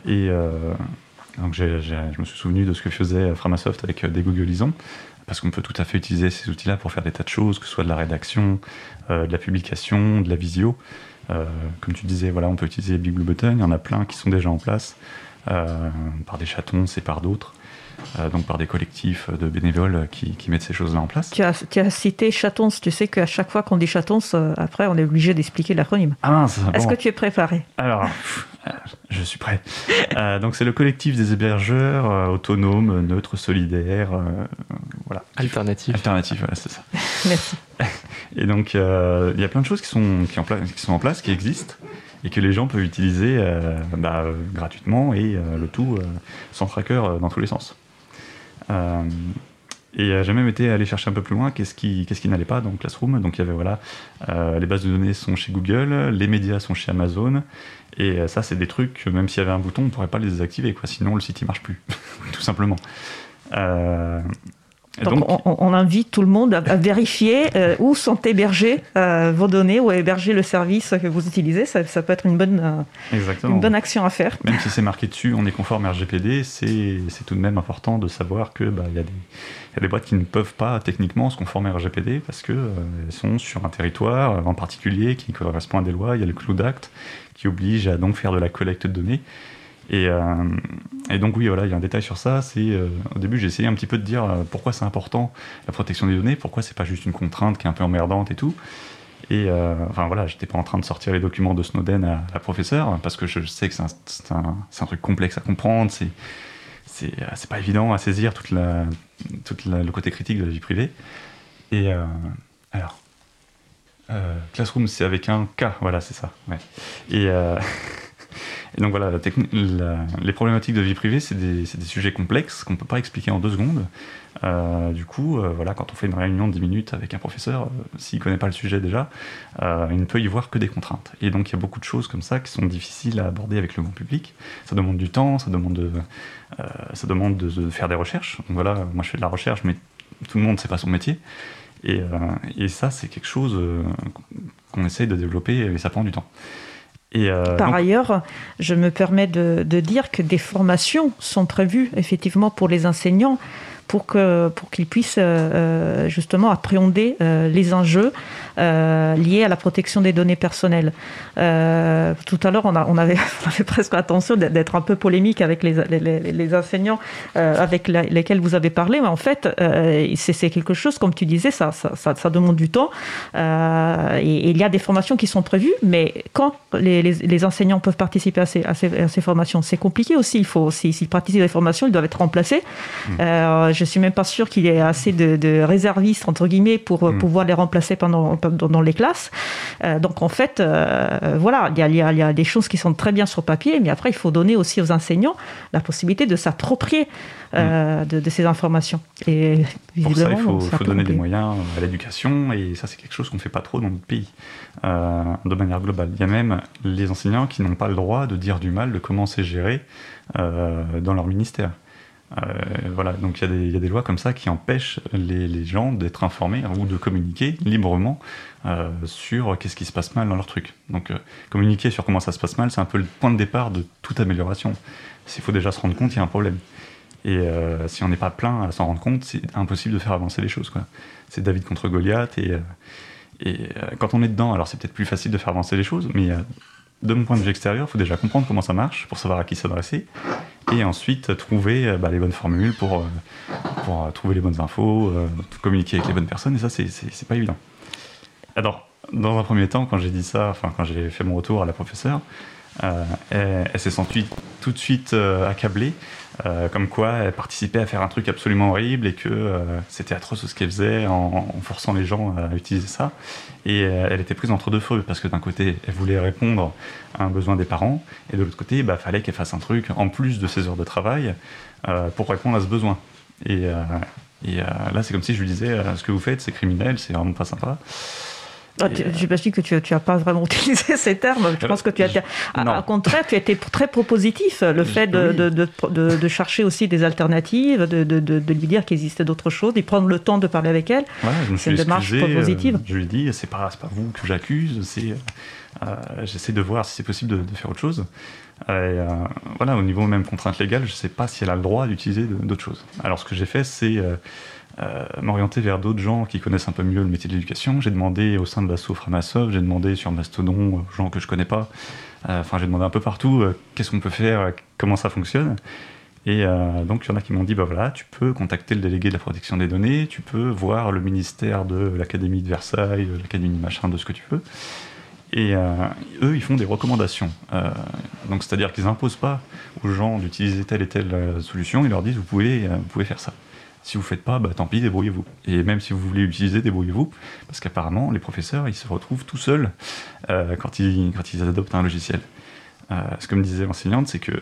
et donc je me suis souvenu de ce que faisait Framasoft avec des Googleisons, parce qu'on peut tout à fait utiliser ces outils-là pour faire des tas de choses, que ce soit de la rédaction, de la publication, de la visio. Comme tu disais, voilà, on peut utiliser Big Blue Button, il y en a plein qui sont déjà en place. Euh, par des chatons, c'est par d'autres. Euh, donc par des collectifs de bénévoles qui, mettent ces choses-là en place. Tu as, tu as cité chatons, tu sais qu'à chaque fois qu'on dit chatons, euh, après on est obligé d'expliquer l'acronyme. Ah Est-ce que tu es préparé? Alors, je suis prêt. donc c'est le collectif des hébergeurs autonomes, neutres, solidaires, voilà. Alternatifs. Alternatifs, voilà, c'est ça. Merci. Et donc il y a plein de choses qui sont, qui, en qui sont en place, qui existent et que les gens peuvent utiliser euh, bah, gratuitement et euh, le tout euh, sans tracker dans tous les sens. Et j'ai même été aller chercher un peu plus loin qu'est-ce qui, qu'est-ce qui n'allait pas dans Classroom. Donc il y avait voilà, les bases de données sont chez Google, les médias sont chez Amazon. Et ça, c'est des trucs, même s'il y avait un bouton, on ne pourrait pas les désactiver, quoi, sinon le site ne marche plus, tout simplement. Donc, on, invite tout le monde à, vérifier euh, où sont hébergées euh, vos données, où est hébergé le service que vous utilisez. Ça, peut être une bonne, euh, une bonne action à faire. Même si c'est marqué dessus, on est conforme RGPD, c'est tout de même important de savoir qu'il bah, y, y, a des boîtes qui ne peuvent pas techniquement se conformer à RGPD parce qu'elles sont sur un territoire en particulier qui correspond à des lois. Il y a le Cloud Act oblige à donc faire de la collecte de données. Euh, et, donc oui, voilà, il y a un détail sur ça. C'est euh, au début, j'ai essayé un petit peu de dire euh, pourquoi c'est important la protection des données, pourquoi c'est pas juste une contrainte qui est un peu emmerdante et tout. Et enfin voilà, j'étais pas en train de sortir les documents de Snowden à la professeure parce que je sais que c'est un, un, truc complexe à comprendre, c'est c'est pas évident à saisir toute la, toute le côté critique de la vie privée. Et alors, Classroom, c'est avec un K, voilà, c'est ça. Ouais. Et donc voilà, les problématiques de vie privée, c'est des, sujets complexes qu'on ne peut pas expliquer en deux secondes. Euh, du coup, euh, voilà, quand on fait une réunion de 10 minutes avec un professeur, euh, s'il ne connaît pas le sujet déjà, il ne peut y voir que des contraintes. Et donc il y a beaucoup de choses comme ça qui sont difficiles à aborder avec le grand public. Ça demande du temps, ça demande de, de, faire des recherches. Donc voilà, moi je fais de la recherche, mais tout le monde ne sait pas son métier. Et, et ça, c'est quelque chose qu'on essaye de développer et ça prend du temps. Euh, Par ailleurs, je me permets de, dire que des formations sont prévues effectivement pour les enseignants pour que pour qu'ils puissent justement appréhender les enjeux liés à la protection des données personnelles. tout à l'heure, on, on, avait, presque attention d'être un peu polémique avec les, les, enseignants avec lesquels vous avez parlé, mais en fait, c'est quelque chose, comme tu disais, ça, ça, ça, demande du temps. et, il y a des formations qui sont prévues, mais quand les, enseignants peuvent participer à ces, à ces, formations, c'est compliqué aussi. Il faut, s'ils participent à des formations, ils doivent être remplacés. Je mmh. Euh, je suis même pas sûr qu'il y ait assez de, réservistes entre guillemets pour euh, mmh. pouvoir les remplacer pendant dans, les classes. Euh, donc en fait, euh, voilà, il y, a, des choses qui sont très bien sur papier, mais après il faut donner aussi aux enseignants la possibilité de s'approprier mmh. de, ces informations. Et pour ça, il faut, faut donner des moyens à l'éducation, et ça c'est quelque chose qu'on ne fait pas trop dans notre pays, de manière globale. Il y a même les enseignants qui n'ont pas le droit de dire du mal de comment c'est géré euh, dans leur ministère. Euh, voilà, donc il y, a des lois comme ça qui empêchent les, gens d'être informés ou de communiquer librement euh, sur qu'est-ce qui se passe mal dans leur truc. Donc communiquer sur comment ça se passe mal, c'est un peu le point de départ de toute amélioration. S'il faut déjà se rendre compte, il y a un problème. Et si on n'est pas plein à s'en rendre compte, c'est impossible de faire avancer les choses. C'est David contre Goliath. Et, et quand on est dedans, alors c'est peut-être plus facile de faire avancer les choses, mais de mon point de vue extérieur, il faut déjà comprendre comment ça marche pour savoir à qui s'adresser et ensuite trouver euh, bah, les bonnes formules pour, euh, pour euh, trouver les bonnes infos, communiquer avec les bonnes personnes et ça, c'est pas évident. Alors, dans un premier temps, quand j'ai dit ça, enfin, quand j'ai fait mon retour à la professeure, elle, s'est sentie tout de suite accablée euh, comme quoi elle participait à faire un truc absolument horrible et que euh, c'était atroce ce qu'elle faisait en, forçant les gens à utiliser ça. Et euh, elle était prise entre deux feux parce que d'un côté, elle voulait répondre à un besoin des parents et de l'autre côté, il bah, fallait qu'elle fasse un truc en plus de ses heures de travail pour répondre à ce besoin. Et, et là, c'est comme si je lui disais ce que vous faites, c'est criminel, c'est vraiment pas sympa. Ah, J'imagine que tu n'as pas vraiment utilisé ces termes. Je pense que tu as. Au contraire, tu as été très propositif. Le fait de, de, de, chercher aussi des alternatives, de, lui dire qu'il existait d'autres choses, et prendre le temps de parler avec elle. c'est une démarche propositive. Euh, je lui ai dit c'est pas, pas vous que j'accuse, c'est. Euh, j'essaie de voir si c'est possible de, faire autre chose. Euh, voilà, au niveau même contrainte légale, je ne sais pas si elle a le droit d'utiliser d'autres choses. Alors, ce que j'ai fait, c'est euh, m'orienter vers d'autres gens qui connaissent un peu mieux le métier de l'éducation. J'ai demandé au sein de l'asso Framasoft, j'ai demandé sur Mastodon aux gens que je connais pas. Euh, enfin, j'ai demandé un peu partout euh, qu'est-ce qu'on peut faire, comment ça fonctionne. Et donc, il y en a qui m'ont dit bah voilà, tu peux contacter le délégué de la protection des données, tu peux voir le ministère de l'Académie de Versailles, l'Académie machin, de ce que tu veux. Et eux, ils font des recommandations. donc, c'est-à-dire qu'ils n'imposent pas aux gens d'utiliser telle et telle solution, ils leur disent vous pouvez, vous pouvez faire ça. Si vous ne faites pas, bah, tant pis, débrouillez-vous. Et même si vous voulez utiliser, débrouillez-vous, parce qu'apparemment, les professeurs, ils se retrouvent tout seuls euh, quand, ils, adoptent un logiciel. Euh, ce que me disait l'enseignante, c'est que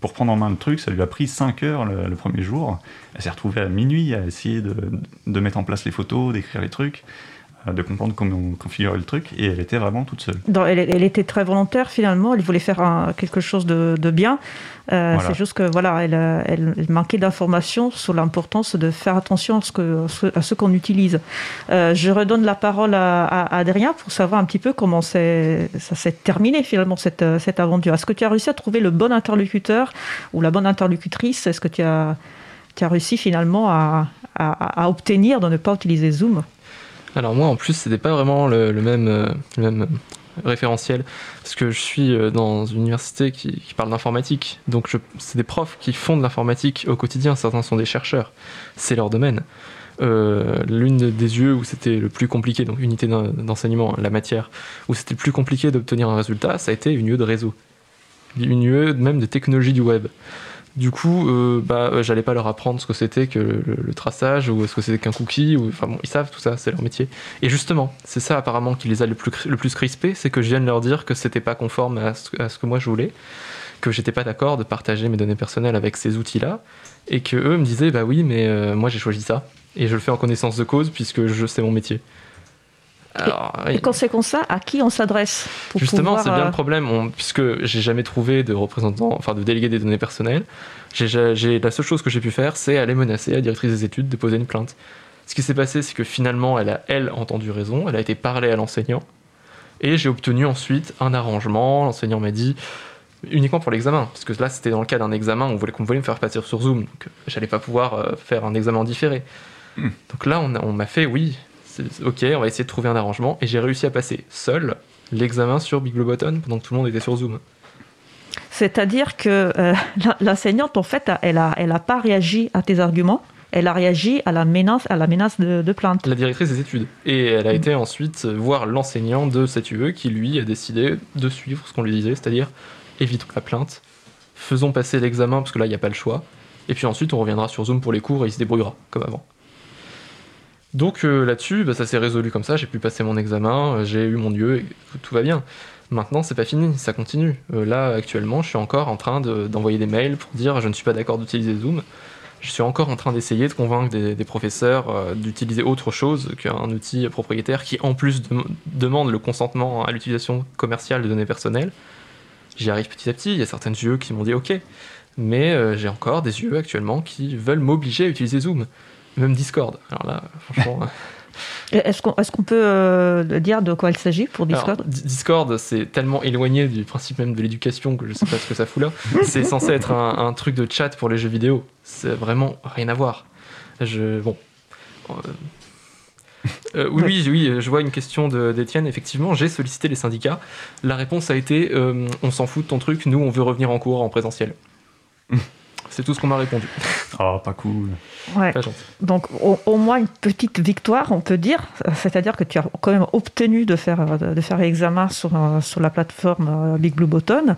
pour prendre en main le truc, ça lui a pris 5 heures le, premier jour. Elle s'est retrouvée à minuit à essayer de mettre en place les photos, d'écrire les trucs. Euh, de comprendre comment on configurait le truc, et elle était vraiment toute seule. elle, était très volontaire finalement, elle voulait faire quelque chose de, bien. Euh, c'est juste que voilà, elle, elle manquait d'informations sur l'importance de faire attention à ce, que, à ce qu'on utilise. Euh, je redonne la parole à, Adrien pour savoir un petit peu comment ça s'est terminé finalement cette, cette aventure. Est-ce que tu as réussi à trouver le bon interlocuteur ou la bonne interlocutrice? Est-ce que tu as, tu as réussi finalement à, à obtenir de ne pas utiliser Zoom? Alors moi en plus c'était pas vraiment le, même, euh, même référentiel parce que je suis euh, dans une université qui, parle d'informatique. Donc c'est des profs qui font de l'informatique au quotidien. Certains sont des chercheurs. C'est leur domaine. Euh, l'une des yeux où c'était le plus compliqué donc unité d'enseignement la matière où c'était le plus compliqué d'obtenir un résultat ça a été une UE de réseau. Une UE même de technologie du web du coup, euh, bah, j'allais pas leur apprendre ce que c'était que le, traçage ou ce que c'était qu'un cookie. Ou, enfin bon, ils savent tout ça, c'est leur métier. Et justement, c'est ça apparemment qui les a le plus, crispés, c'est que je viens leur dire que c'était pas conforme à ce, que moi je voulais, que j'étais pas d'accord de partager mes données personnelles avec ces outils-là, et que eux me disaient bah oui, mais euh, moi j'ai choisi ça et je le fais en connaissance de cause puisque je sais mon métier et, quand c'est comme ça, à qui on s'adresse Justement, c'est bien le euh, problème, puisque j'ai jamais trouvé de représentant, enfin de délégué des données personnelles. J'ai, la seule chose que j'ai pu faire, c'est aller menacer la directrice des études de poser une plainte. Ce qui s'est passé, c'est que finalement, elle a, elle, entendu raison, elle a été parlée à l'enseignant, et j'ai obtenu ensuite un arrangement. L'enseignant m'a dit uniquement pour l'examen, parce que là c'était dans le cas d'un examen, on voulait qu'on voulait me faire passer sur Zoom, donc j'allais pas pouvoir euh, faire un examen différé. Hmm. Donc là on, on m'a fait oui, ok, on va essayer de trouver un arrangement, et j'ai réussi à passer seul l'examen sur Big Blue Button pendant que tout le monde était sur Zoom. C'est-à-dire que euh, l'enseignante, en fait, elle a, elle a pas réagi à tes arguments, elle a réagi à la menace, à la menace de, de plainte. La directrice des études. Et elle a été ensuite voir l'enseignant de cette UE qui lui a décidé de suivre ce qu'on lui disait, c'est-à-dire évitons la plainte, faisons passer l'examen parce que là il n'y a pas le choix, et puis ensuite on reviendra sur Zoom pour les cours et il se débrouillera comme avant. Donc euh, là-dessus, bah, ça s'est résolu comme ça, j'ai pu passer mon examen, euh, j'ai eu mon lieu et tout, va bien. Maintenant, c'est pas fini, ça continue. Euh, là, actuellement, je suis encore en train de- d'envoyer des mails pour dire je ne suis pas d'accord d'utiliser Zoom. Je suis encore en train d'essayer de convaincre des, professeurs d'utiliser autre chose qu'un outil propriétaire qui, en plus, dem- demande le consentement à l'utilisation commerciale de données personnelles. J'y arrive petit à petit. Il y a certaines UE qui m'ont dit OK. Mais j'ai encore des UE actuellement qui veulent m'obliger à utiliser Zoom. Même Discord. Alors là, franchement. Est-ce qu'on est peut euh, dire de quoi il s'agit pour Discord Di- Discord, c'est tellement éloigné du principe même de l'éducation que je sais pas ce que ça fout là. C'est censé être un, un truc de chat pour les jeux vidéo. C'est vraiment rien à voir. Je bon. Euh, euh, oui, oui, oui, je vois une question de- d'Étienne. Effectivement, j'ai sollicité les syndicats. La réponse a été euh, on s'en fout de ton truc, nous on veut revenir en cours en présentiel. C'est tout ce qu'on m'a répondu. Oh, pas cool. Ouais. Pas gentil. Donc au, au moins une petite victoire, on peut dire. C'est-à-dire que tu as quand même obtenu de faire, de faire l'examen sur, euh, sur la plateforme euh, Big Blue Button.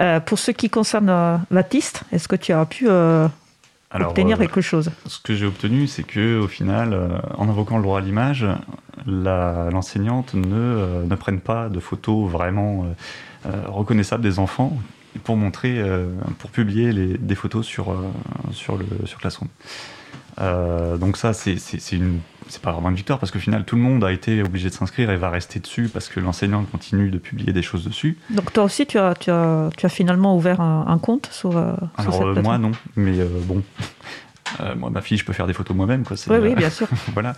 Euh, pour ce qui concerne euh, Baptiste, est-ce que tu as pu euh, Alors, obtenir euh, quelque chose? ce que j'ai obtenu, c'est que au final, euh, en invoquant le droit à l'image, l'enseignante ne, euh, ne prenne pas de photos vraiment euh, euh, reconnaissables des enfants pour montrer, euh, pour publier les, des photos sur, euh, sur, le, sur Classroom. Euh, donc ça, c'est une- pas vraiment une victoire parce qu'au final, tout le monde a été obligé de s'inscrire et va rester dessus parce que l'enseignante continue de publier des choses dessus. Donc toi aussi, tu as, tu as, tu as finalement ouvert un, un compte sur, euh, sur Alors cette euh, moi non, mais euh, bon, Euh, moi ma fille, je peux faire des photos moi-même quoi. Oui, oui, bien sûr. voilà.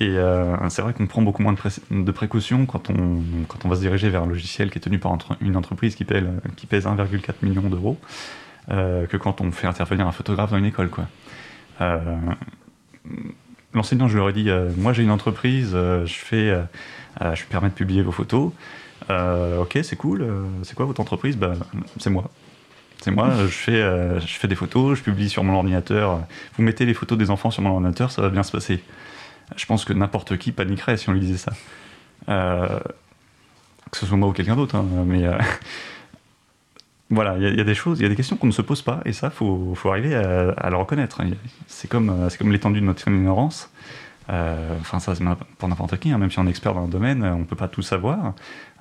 Et euh, c'est vrai qu'on prend beaucoup moins de, pré- de précautions quand on, quand on va se diriger vers un logiciel qui est tenu par entre- une entreprise qui, pèle- qui pèse 1,4 million d'euros euh, que quand on fait intervenir un photographe dans une école. Quoi. L'enseignant, je leur ai dit, moi j'ai une entreprise, je, fais, je me permets de publier vos photos. Ok, c'est cool. c'est quoi votre entreprise? Bah, C'est moi. C'est moi, je fais, euh, je fais des photos, je publie sur mon ordinateur. Vous mettez les photos des enfants sur mon ordinateur, ça va bien se passer. Je pense que n'importe qui paniquerait si on lui disait ça. Euh, que ce soit moi ou quelqu'un d'autre, hein, mais euh, voilà, il y, a- des choses, il y a des questions qu'on ne se pose pas, et ça, faut, faut arriver à, à le reconnaître. C'est comme, c'est comme l'étendue de notre ignorance. Euh, Enfin, ça, pour n'importe qui, hein, même si on est expert dans un domaine, on ne peut pas tout savoir.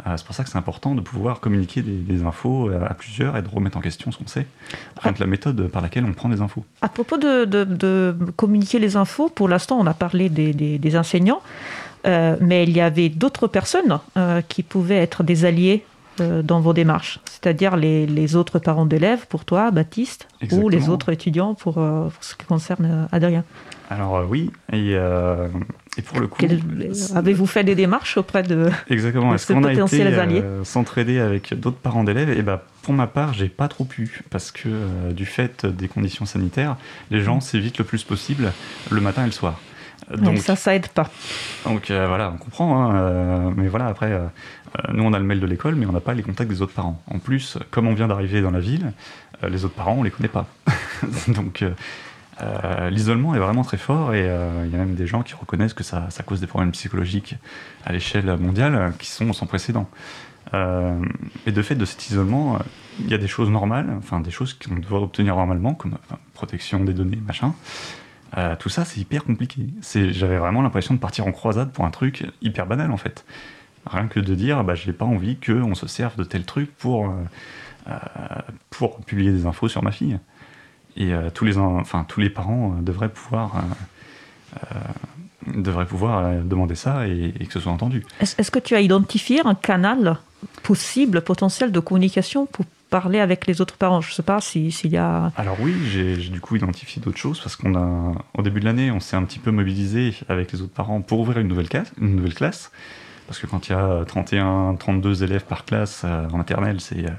Euh, c'est pour ça que c'est important de pouvoir communiquer des, des infos euh, à plusieurs et de remettre en question ce qu'on sait. Que la méthode par laquelle on prend des infos. À propos de, de- de communiquer les infos, pour l'instant, on a parlé des, des- des enseignants, euh, mais il y avait d'autres personnes euh, qui pouvaient être des alliés euh, dans vos démarches, c'est-à-dire les, les autres parents d'élèves pour toi, Baptiste, ou les autres étudiants pour, euh, pour ce qui concerne euh, Adrien. Alors euh, oui, et, euh, et pour le coup... Avez-vous fait des démarches auprès de... Exactement. Est-ce qu'on a été euh, s'entraider avec d'autres parents d'élèves? Et ben, pour ma part, j'ai pas trop pu parce que euh, du fait des conditions sanitaires, les gens s'évitent le plus possible le matin et le soir. Euh, Donc Donc, ça, ça aide pas. donc euh, voilà, on comprend. hein, euh, mais voilà, après, euh, euh, nous on a le mail de l'école, mais on n'a pas les contacts des autres parents. En plus, comme on vient d'arriver dans la ville, euh, les autres parents, on les connaît pas. donc euh, euh, l'isolement est vraiment très fort et euh, il y a même des gens qui reconnaissent que ça, cause des problèmes psychologiques à l'échelle mondiale euh, qui sont sans précédent. Euh, et de fait de cet isolement, euh, il y a des choses normales, enfin des choses qu'on doit obtenir normalement, comme protection des données, machin. Euh, tout ça, c'est hyper compliqué. J'avais vraiment l'impression de partir en croisade pour un truc hyper banal en fait. Rien que de dire, bah, j'ai pas envie qu'on se serve de tel truc pour, euh, euh, pour publier des infos sur ma fille. Et euh, tous, les, en- enfin, tous les parents devraient pouvoir, devraient pouvoir demander ça et, et que ce soit entendu. Est-ce que tu as identifié un canal possible, potentiel de communication pour parler avec les autres parents? Je ne sais pas si- s'il y a... Alors oui, j'ai j'ai du coup identifié d'autres choses parce qu'on a, au début de l'année, on s'est un petit peu mobilisé avec les autres parents pour ouvrir une nouvelle classe, une nouvelle classe. Parce que quand il y a 31, 32 élèves par classe euh, en maternelle, c'est euh,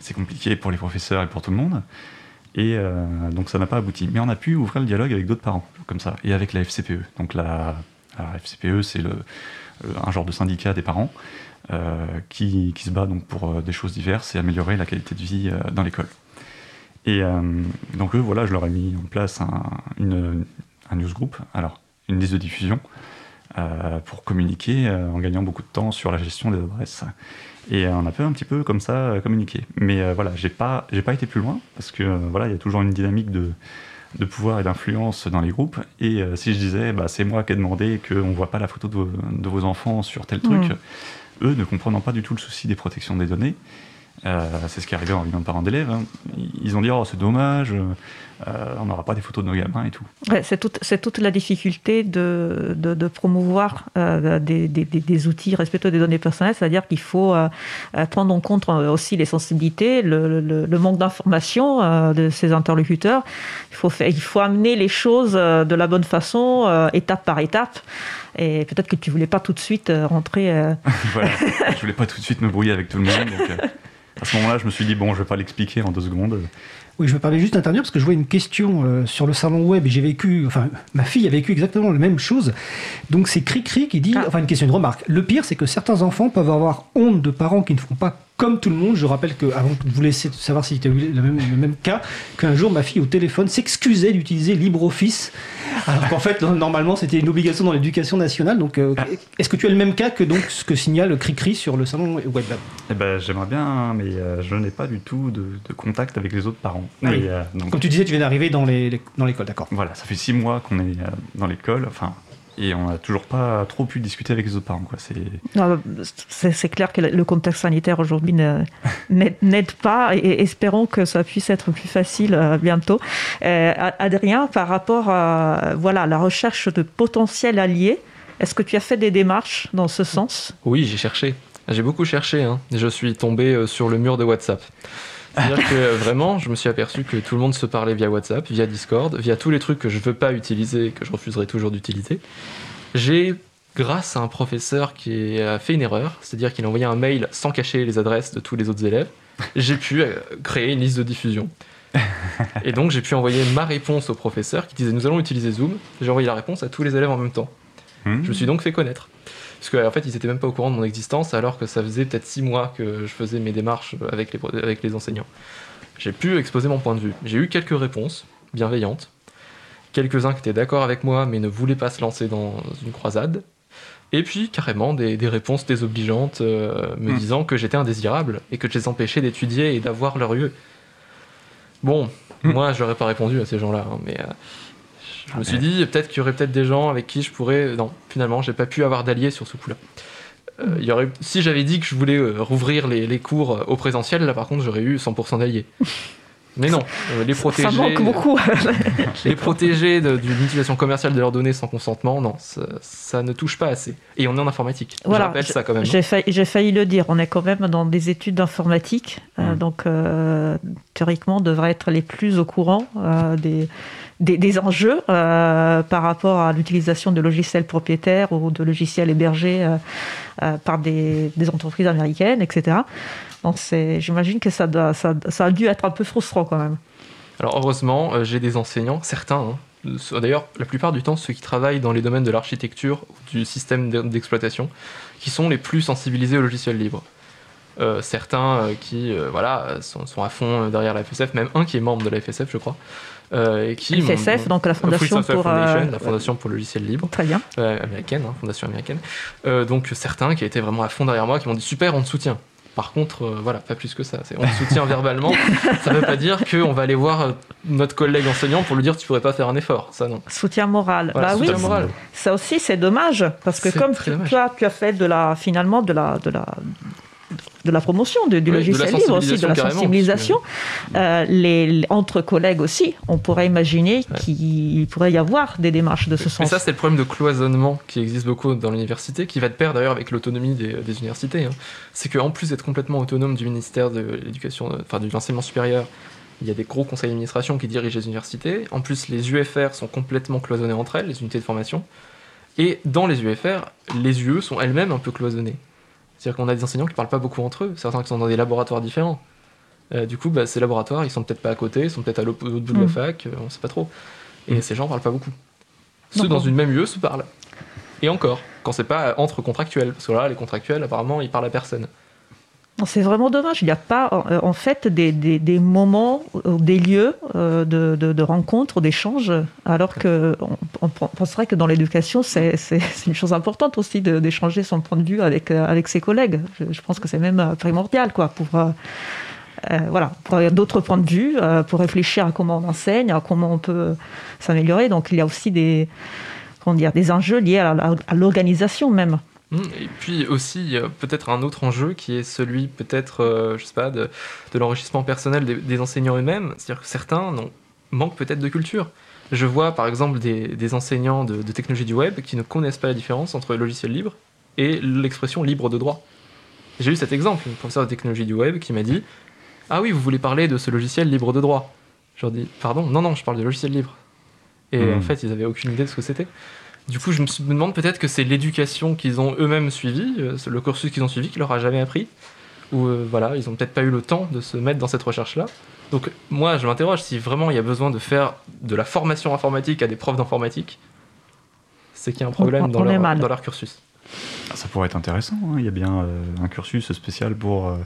c'est compliqué pour les professeurs et pour tout le monde. Et euh, donc ça n'a pas abouti. Mais on a pu ouvrir le dialogue avec d'autres parents, comme ça, et avec la FCPE. Donc la, FCPE, c'est un genre de syndicat des parents euh, qui, qui, se bat donc pour euh, des choses diverses et améliorer la qualité de vie euh, dans l'école. Et donc eux, voilà, je leur ai mis en place un, une, un newsgroup, alors une liste de diffusion, pour communiquer en gagnant beaucoup de temps sur la gestion des adresses. Et on a pu un petit peu comme ça communiquer. Mais voilà, j'ai pas, j'ai pas été plus loin parce que voilà, il y a toujours une dynamique de, de pouvoir et d'influence dans les groupes. Et euh, si je disais, bah, c'est moi qui ai demandé qu'on ne voit pas la photo de vos, de vos, enfants sur tel truc, mmh. eux ne comprenant pas du tout le souci des protections des données, euh, c'est ce qui est arrivé en réunion de parents d'élèves. Hein. Ils ont dit oh, c'est dommage, euh, on n'aura pas des photos de nos gamins et tout. Ouais, c'est, toute, la difficulté de, de, de promouvoir euh, des, des, des, outils respectueux des données personnelles, c'est-à-dire qu'il faut euh, prendre en compte aussi les sensibilités, le, le, le manque d'information euh, de ces interlocuteurs. Il faut, faire, il faut amener les choses de la bonne façon, étape par étape. Et peut-être que tu voulais pas tout de suite rentrer. voilà, je voulais pas tout de suite me brouiller avec tout le monde. Donc, à ce moment-là, je me suis dit, bon, je vais pas l'expliquer en deux secondes. Oui, je me permets juste d'intervenir parce que je vois une question euh, sur le salon web et j'ai vécu, enfin, ma fille a vécu exactement la même chose. Donc c'est Cricri qui dit, ah. enfin, une question, une remarque. Le pire, c'est que certains enfants peuvent avoir honte de parents qui ne font pas comme tout le monde, je rappelle que, avant de vous laisser savoir si c'était le même, le même cas, qu'un jour ma fille au téléphone s'excusait d'utiliser LibreOffice, alors qu'en fait, normalement, c'était une obligation dans l'éducation nationale. Donc, euh, ah. est-ce que tu as le même cas que donc ce que signale Cricri sur le salon web? Eh ben, J'aimerais bien, mais euh, je n'ai pas du tout de, de, contact avec les autres parents. Ah oui. euh, donc... Comme tu disais, tu viens d'arriver dans l'école, les, dans d'accord. Voilà, ça fait six mois qu'on est dans l'école, enfin, et on n'a toujours pas trop pu discuter avec les autres parents. C'est clair que le contexte sanitaire aujourd'hui n'aide pas et espérons que ça puisse être plus facile euh, bientôt. Euh, Adrien, par rapport à voilà, la recherche de potentiels alliés, est-ce que tu as fait des démarches dans ce sens? Oui, j'ai cherché. J'ai beaucoup cherché. Hein. Je suis tombé euh, sur le mur de WhatsApp. C'est-à-dire que vraiment, je me suis aperçu que tout le monde se parlait via WhatsApp, via Discord, via tous les trucs que je veux pas utiliser et que je refuserai toujours d'utiliser. J'ai, grâce à un professeur qui a fait une erreur, c'est-à-dire qu'il a envoyé un mail sans cacher les adresses de tous les autres élèves, j'ai pu euh, créer une liste de diffusion. Et donc j'ai pu envoyer ma réponse au professeur qui disait nous allons utiliser Zoom. J'ai envoyé la réponse à tous les élèves en même temps. Mmh. Je me suis donc fait connaître. Parce qu'en en fait, ils n'étaient même pas au courant de mon existence, alors que ça faisait peut-être six mois que je faisais mes démarches avec les, avec les enseignants. J'ai pu exposer mon point de vue. J'ai eu quelques réponses bienveillantes, quelques-uns qui étaient d'accord avec moi, mais ne voulaient pas se lancer dans une croisade. Et puis, carrément, des, des réponses désobligeantes euh, me mmh. disant que j'étais indésirable et que je les empêchais d'étudier et d'avoir leur lieu. Bon, mmh. moi, je n'aurais pas répondu à ces gens-là, hein, mais. Euh, je me suis dit, peut-être qu'il y aurait peut-être des gens avec qui je pourrais. Non, finalement, j'ai pas pu avoir d'alliés sur ce coup-là. Euh. Si j'avais dit que je voulais euh, rouvrir les, cours euh, au présentiel, là par contre, j'aurais eu 100% d'alliés. Mais non, euh, les protéger. Ça manque beaucoup. les protéger d'une utilisation commerciale de leurs données sans consentement, non, ça, ça, ne touche pas assez. Et on est en informatique. Voilà, je rappelle ça quand même. J'ai failli, failli, le dire, on est quand même dans des études d'informatique, mmh. euh, donc euh, théoriquement, on devrait être les plus au courant des, des, des, enjeux par rapport à l'utilisation de logiciels propriétaires ou de logiciels hébergés par des, des entreprises américaines, etc. Donc j'imagine que ça, doit, ça, ça, a dû être un peu frustrant quand même. Alors heureusement, euh, j'ai des enseignants, certains, hein, d'ailleurs la plupart du temps ceux qui travaillent dans les domaines de l'architecture ou du système d'exploitation, qui sont les plus sensibilisés au logiciel libre. Euh, certains euh, qui euh, voilà, sont, sont, à fond derrière la FSF, même un qui est membre de la FSF, je crois. Et qui, FSF, donc la Fondation pour la Fondation pour le logiciel libre, très bien, américaine, hein, fondation américaine. donc certains qui étaient vraiment à fond derrière moi, qui m'ont dit super, on te soutient. Par contre, euh, voilà, pas plus que ça. On soutient verbalement. Ça ne veut pas dire qu'on va aller voir euh, notre collègue enseignant pour lui dire tu pourrais pas faire un effort. Ça non. Soutien moral. Voilà, bah soutien oui, moral. Ça aussi, c'est dommage parce que comme tu, toi, tu as fait de la finalement de la de la de la promotion du, du oui, logiciel libre aussi, de la sensibilisation. Euh, les, entre collègues aussi, on pourrait imaginer ouais. qu'il pourrait y avoir des démarches de ce mais sens. Mais ça, c'est le problème de cloisonnement qui existe beaucoup dans l'université, qui va de pair d'ailleurs avec l'autonomie des, des, universités. Hein. C'est qu'en plus d'être complètement autonome du ministère de l'éducation, enfin de l'enseignement supérieur, il y a des gros conseils d'administration qui dirigent les universités. En plus, les UFR sont complètement cloisonnées entre elles, les unités de formation. Et dans les UFR, les UE sont elles-mêmes un peu cloisonnées. C'est-à-dire qu'on a des enseignants qui ne parlent pas beaucoup entre eux, certains qui sont dans des laboratoires différents. Euh, du coup, bah, ces laboratoires, ils sont peut-être pas à côté, ils sont peut-être à l'autre bout de la Mm. fac, euh, on sait pas trop. Et Mm. ces gens parlent pas beaucoup. Ceux dans une même UE se parlent. Et encore, quand c'est pas entre contractuels. Parce que là, les contractuels, apparemment, ils parlent à personne. C'est vraiment dommage. Il n'y a pas, euh, en fait, des, des- des moments, ou des lieux euh, de, de, rencontres, d'échanges, alors que on, penserait que dans l'éducation, c'est une chose importante aussi d'échanger son point de vue avec, euh, avec ses collègues. Je, pense que c'est même euh, primordial, quoi, pour, euh, euh, voilà, pour d'autres points de vue, euh, pour réfléchir à comment on enseigne, à comment on peut s'améliorer. Donc, il y a aussi des, comment dire, des enjeux liés à l'organisation même. Mm, Et puis aussi, peut-être un autre enjeu qui est celui, peut-être, euh, je sais pas, de, de l'enrichissement personnel des, des enseignants eux-mêmes. C'est-à-dire que certains manquent peut-être de culture. Je vois par exemple des, des enseignants de, de technologie du web qui ne connaissent pas la différence entre le logiciel libre et l'expression libre de droit. J'ai eu cet exemple, une professeure de technologie du web qui m'a dit Ah oui, vous voulez parler de ce logiciel libre de droit Je leur dis Pardon, non, non, je parle de logiciel libre. Et Hmm. en fait, ils avaient aucune idée de ce que c'était. Du coup, je me, demande peut-être que c'est l'éducation qu'ils ont eux-mêmes suivie, euh, c'est le cursus qu'ils ont suivi, qui leur a jamais appris. Ou euh, voilà, ils ont peut-être pas eu le temps de se mettre dans cette recherche-là. Donc moi, je m'interroge si vraiment il y a besoin de faire de la formation informatique à des profs d'informatique, c'est qu'il y a un problème on dans, leur, dans leur cursus. Ça pourrait être intéressant. hein. Il y a bien euh, un cursus spécial pour. euh,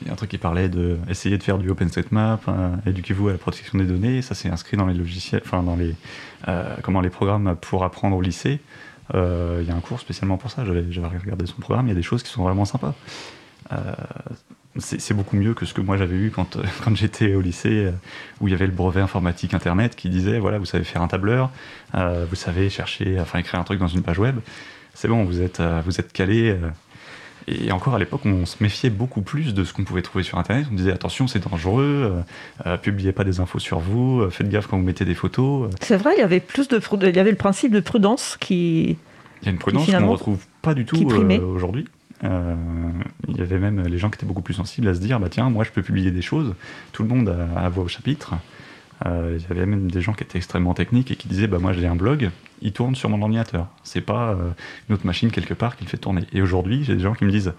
Il y a un truc qui parlait de essayer de faire du OpenStreetMap, euh, éduquez-vous à la protection des données. Ça, c'est inscrit dans les logiciels, enfin dans les euh, comment les programmes pour apprendre au lycée. Euh, Il y a un cours spécialement pour ça. J'avais regardé son programme. Il y a des choses qui sont vraiment sympas. C'est beaucoup mieux que ce que moi j'avais eu quand, quand j'étais au lycée, où il y avait le brevet informatique internet qui disait voilà, vous savez faire un tableur, vous savez chercher, enfin écrire un truc dans une page web. C'est bon, vous êtes, vous êtes calé. Et encore à l'époque, on se méfiait beaucoup plus de ce qu'on pouvait trouver sur Internet. On disait attention, c'est dangereux, euh, euh, publiez pas des infos sur vous, euh, faites gaffe quand vous mettez des photos. euh. C'est vrai, il y avait plus de, il y avait le principe de prudence qui, Il y a une prudence qu'on ne retrouve pas du tout euh, aujourd'hui. Euh, il y avait même les gens qui étaient beaucoup plus sensibles à se dire bah tiens, moi je peux publier des choses, tout le monde a, a voix au chapitre. Euh, il y avait même des gens qui étaient extrêmement techniques et qui disaient bah moi j'ai un blog, il tourne sur mon ordinateur. C'est pas euh, une autre machine quelque part qui le fait tourner. Et aujourd'hui, j'ai des gens qui me disent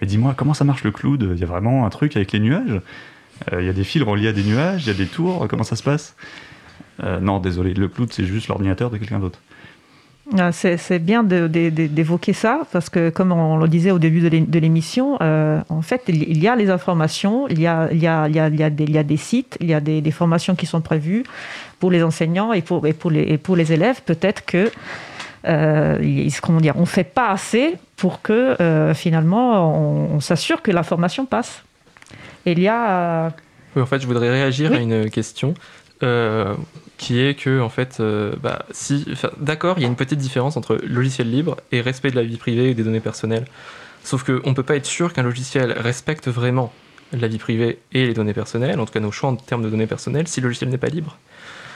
mais dis-moi comment ça marche le cloud? Il y a vraiment un truc avec les nuages? Euh, Il y a des fils reliés à des nuages, il y a des tours, comment ça se passe? Non, désolé, le cloud c'est juste l'ordinateur de quelqu'un d'autre. Ah, C'est bien d'évoquer ça, parce que comme on le disait au début de l'é- de l'émission, euh, en fait, il y a les informations, il y a, il y a, il y a, il y a des, il y a des sites, il y a des, des formations qui sont prévues pour les enseignants et pour, et pour, les, et pour les élèves. Peut-être que euh, comment dire, on ne fait pas assez pour que euh, finalement on, on s'assure que l'information passe. Et il y a... Oui, en fait, je voudrais réagir Oui. à une question euh, qui est que, en fait, euh, bah, si, enfin, d'accord, il y a une petite différence entre logiciel libre et respect de la vie privée et des données personnelles. Sauf qu'on ne peut pas être sûr qu'un logiciel respecte vraiment la vie privée et les données personnelles, en tout cas nos choix en termes de données personnelles, si le logiciel n'est pas libre.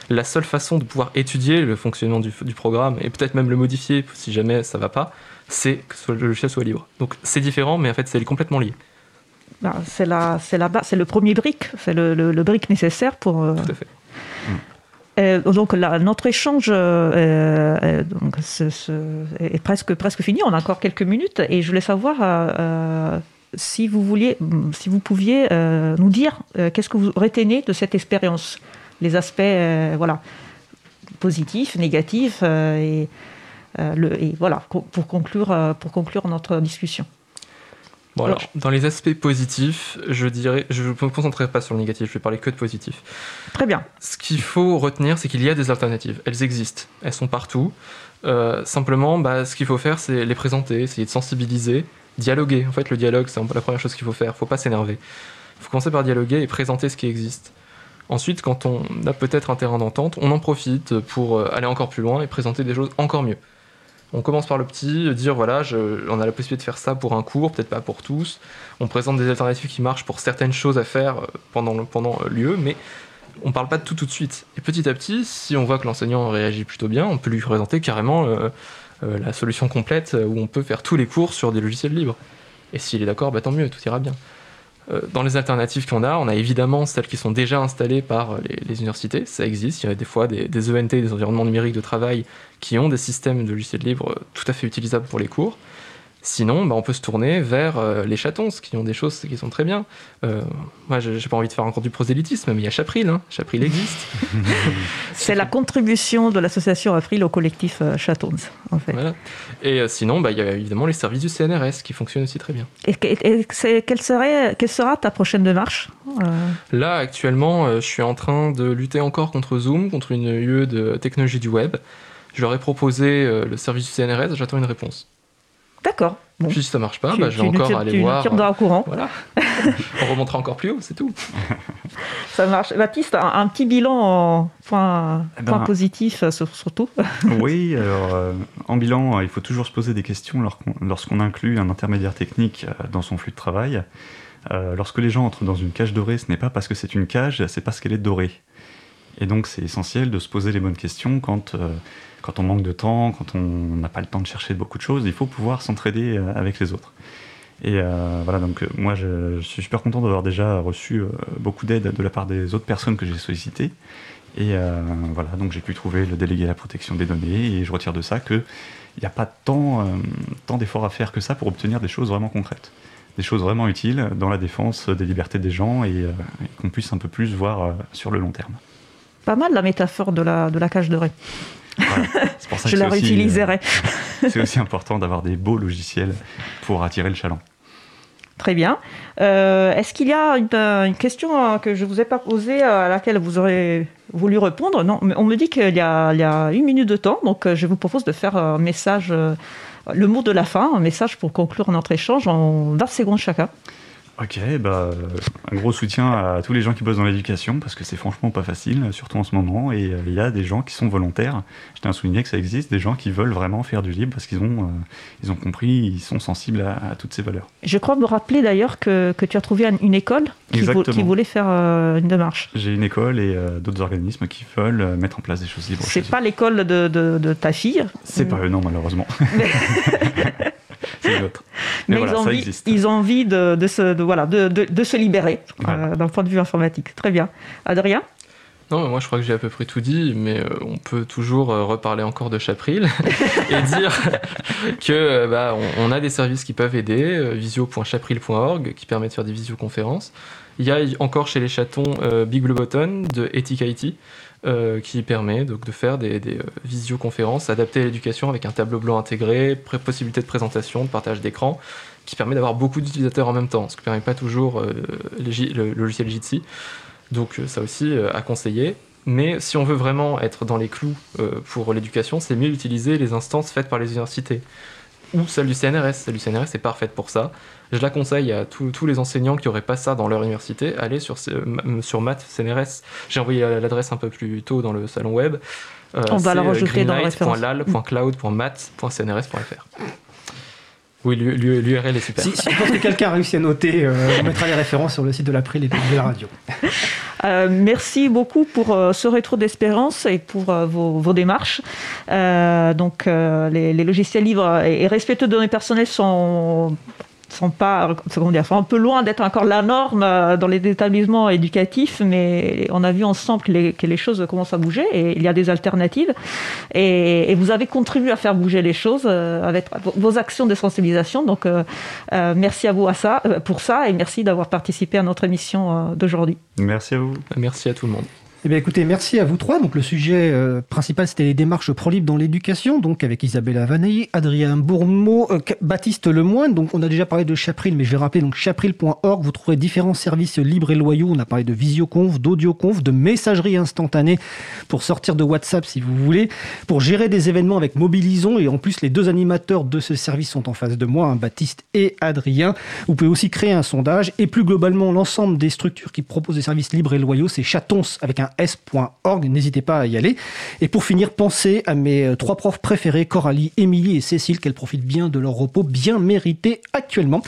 La seule façon de pouvoir étudier le fonctionnement du, du programme et peut-être même le modifier si jamais ça va pas, c'est que ce- le logiciel soit libre. Donc c'est différent, mais en fait c'est complètement lié. ben, c'est la, c'est la base, c'est le premier brick, c'est le, le, le brick nécessaire pour, euh, Tout à fait. Euh, donc notre échange euh, euh, est presque, presque fini. On a encore quelques minutes et je voulais savoir si vous vouliez, si vous pouviez nous dire qu'est-ce que vous retenez de cette expérience, les aspects voilà positifs, négatifs et, le, et voilà pour conclure pour conclure notre discussion. Bon, Alors, alors, dans les aspects positifs, je dirais, je ne me concentrerai pas sur le négatif, je vais parler que de positif. Très bien. Ce qu'il faut retenir, c'est qu'il y a des alternatives. Elles existent, elles sont partout. Euh, simplement, bah, ce qu'il faut faire, c'est les présenter, essayer de sensibiliser, dialoguer. En fait, le dialogue, c'est la première chose qu'il faut faire. Il faut pas s'énerver. Il faut commencer par dialoguer et présenter ce qui existe. Ensuite, quand on a peut-être un terrain d'entente, on en profite pour euh, aller encore plus loin et présenter des choses encore mieux. On commence par le petit, dire voilà, on a la possibilité de faire ça pour un cours, peut-être pas pour tous. On présente des alternatives qui marchent pour certaines choses à faire euh, pendant, le- pendant euh, l'UE, mais on parle pas de tout tout de suite. Et petit à petit, si on voit que l'enseignant réagit plutôt bien, on peut lui présenter carrément euh, la solution complète où on peut faire tous les cours sur des logiciels libres. Et s'il est d'accord, bah, tant mieux, tout ira bien. Euh, dans les alternatives qu'on a, on a évidemment celles qui sont déjà installées par euh, les, universités. Ça existe. Il y a des fois des, ENT, des environnements numériques de travail, qui ont des systèmes de logiciels libres euh, tout à fait utilisables pour les cours. Sinon, bah, on peut se tourner vers euh, les chatons, qui ont des choses qui sont très bien. Euh, moi, j'ai pas envie de faire encore du prosélytisme, mais il y a Chapril. Hein. Chapril existe. C'est la contribution de l'association April au collectif euh, Chatons, en fait. Voilà. Et euh, sinon, bah, il y a évidemment les services du CNRS qui fonctionnent aussi très bien. Et, et- et c'est- quelle, serait, quelle sera ta prochaine démarche Là, actuellement, je suis en train de lutter encore contre Zoom, contre une UE de technologie du web. Je leur ai proposé le service du CNRS, j'attends une réponse. D'accord. Bon. Puis si ça marche pas, Tu- bah, je vais encore tiens- aller tu voir. au courant. Voilà. On remontera encore plus haut, c'est tout. Ça marche. Baptiste, un, un petit bilan en point, Eh ben- point positif euh, sur- surtout. Oui, alors euh, en bilan, euh, il faut toujours se poser des questions lorsqu'on lorsqu'on inclut un intermédiaire technique euh, dans son flux de travail. Euh, lorsque les gens entrent dans une cage dorée, ce n'est pas parce que c'est une cage, c'est parce qu'elle est dorée. Et donc c'est essentiel de se poser les bonnes questions quand, euh, quand on manque de temps, quand on n'a pas le temps de chercher beaucoup de choses, il faut pouvoir s'entraider euh, avec les autres. Et euh, voilà, donc moi je, suis super content d'avoir déjà reçu beaucoup d'aide de la part des autres personnes que j'ai sollicitées. Et voilà, donc j'ai pu trouver le délégué à la protection des données et je retire de ça qu'il n'y a pas tant, d'efforts à faire que ça pour obtenir des choses vraiment concrètes. Des choses vraiment utiles dans la défense des libertés des gens et, qu'on puisse un peu plus voir sur le long terme. Pas mal la métaphore de la, de la cage dorée. Voilà. C'est pour ça Je la réutiliserai. euh, c'est aussi important d'avoir des beaux logiciels pour attirer le chaland. Très bien. Euh, Est-ce qu'il y a une, euh, une question que je ne vous ai pas posée à laquelle vous aurez voulu répondre? Non, mais on me dit qu'il y, y a une minute de temps, donc je vous propose de faire un message, le mot de la fin, un message pour conclure notre échange en 20 secondes chacun. Ok, bah, un gros soutien à tous les gens qui bossent dans l'éducation parce que c'est franchement pas facile, surtout en ce moment. Et euh, il y a des gens qui sont volontaires. Je tiens à souligner que ça existe, des gens qui veulent vraiment faire du libre parce qu'ils ont, euh, ils ont compris, ils sont sensibles à, à toutes ces valeurs. Je crois me rappeler d'ailleurs que, que tu as trouvé un- une école qui, vou- Exactement. qui voulait faire euh, une démarche. J'ai une école et euh, d'autres organismes qui veulent mettre en place des choses libres. C'est pas l'école de, de- de ta fille, C'est pas eux, non, malheureusement. mais, Mais voilà, ils, ont ça envie, existe. ils ont envie de, de se, de- voilà, de, de- de se libérer Voilà. euh, d'un point de vue informatique. Très bien. Adrien? Non, mais moi je crois que j'ai à peu près tout dit, mais euh, on peut toujours euh, reparler encore de Chapril et dire que bah, on, on a des services qui peuvent aider, visio.chapril.org qui permet de faire des visioconférences. Il y a encore chez les chatons euh, Big Blue Button de Ethic IT euh, qui permet de faire des, euh, visioconférences adaptées à l'éducation avec un tableau blanc intégré, possibilité de présentation, de partage d'écran, qui permet d'avoir beaucoup d'utilisateurs en même temps, ce qui ne permet pas toujours euh, le, logiciel Jitsi. Donc ça aussi à conseiller. Mais si on veut vraiment être dans les clous pour l'éducation, c'est mieux d'utiliser les instances faites par les universités. Ou celle du CNRS. Celle du CNRS est parfaite pour ça. Je la conseille à tous les enseignants qui n'auraient pas ça dans leur université. Allez sur, ce- m- sur Math CNRS. J'ai envoyé l'adresse un peu plus tôt dans le salon web. Euh, On va la rajouter dans la référence. greenlight.lal.cloud.math.cnrs.fr. Oui, l'U- l'U- l'URL est super. Si, si je pense que quelqu'un a réussi à noter, euh, on mettra les références sur le site de l'April et de la radio. Euh, merci beaucoup pour euh, ce rétro d'espérance et pour euh, vos, vos démarches. Euh, donc, euh, les, les logiciels libres et, et respectueux de données personnelles sont sont pas comment dire, sont un peu loin d'être encore la norme euh, dans les établissements éducatifs, mais on a vu ensemble que les, que les choses commencent à bouger et il y a des alternatives. Et, et vous avez contribué à faire bouger les choses euh, avec vos- actions de sensibilisation. Donc, euh, euh, merci à vous à ça, pour ça et merci d'avoir participé à notre émission d'aujourd'hui. Merci à vous. Merci à tout le monde. Eh bien, écoutez, merci à vous trois. Donc, le sujet euh, principal, c'était les démarches pro-libres dans l'éducation, donc avec Isabella Vanay, Adrien Bourmeau, euh, Baptiste Lemoine. Donc, on a déjà parlé de Chapril, mais je vais rappeler, donc, chapril.org, vous trouverez différents services libres et loyaux. On a parlé de visioconf, d'audioconf, de messagerie instantanée pour sortir de WhatsApp si vous voulez, pour gérer des événements avec Mobilisons. Et en plus, les deux animateurs de ce service sont en face de moi, hein, Baptiste et Adrien. Vous pouvez aussi créer un sondage. Et plus globalement, l'ensemble des structures qui proposent des services libres et loyaux, c'est chatons avec un N'hésitez pas à y aller. Et pour finir, pensez à mes euh, trois profs préférés, Coralie, Émilie et Cécile, qu'elles profitent bien de leur repos bien mérité actuellement.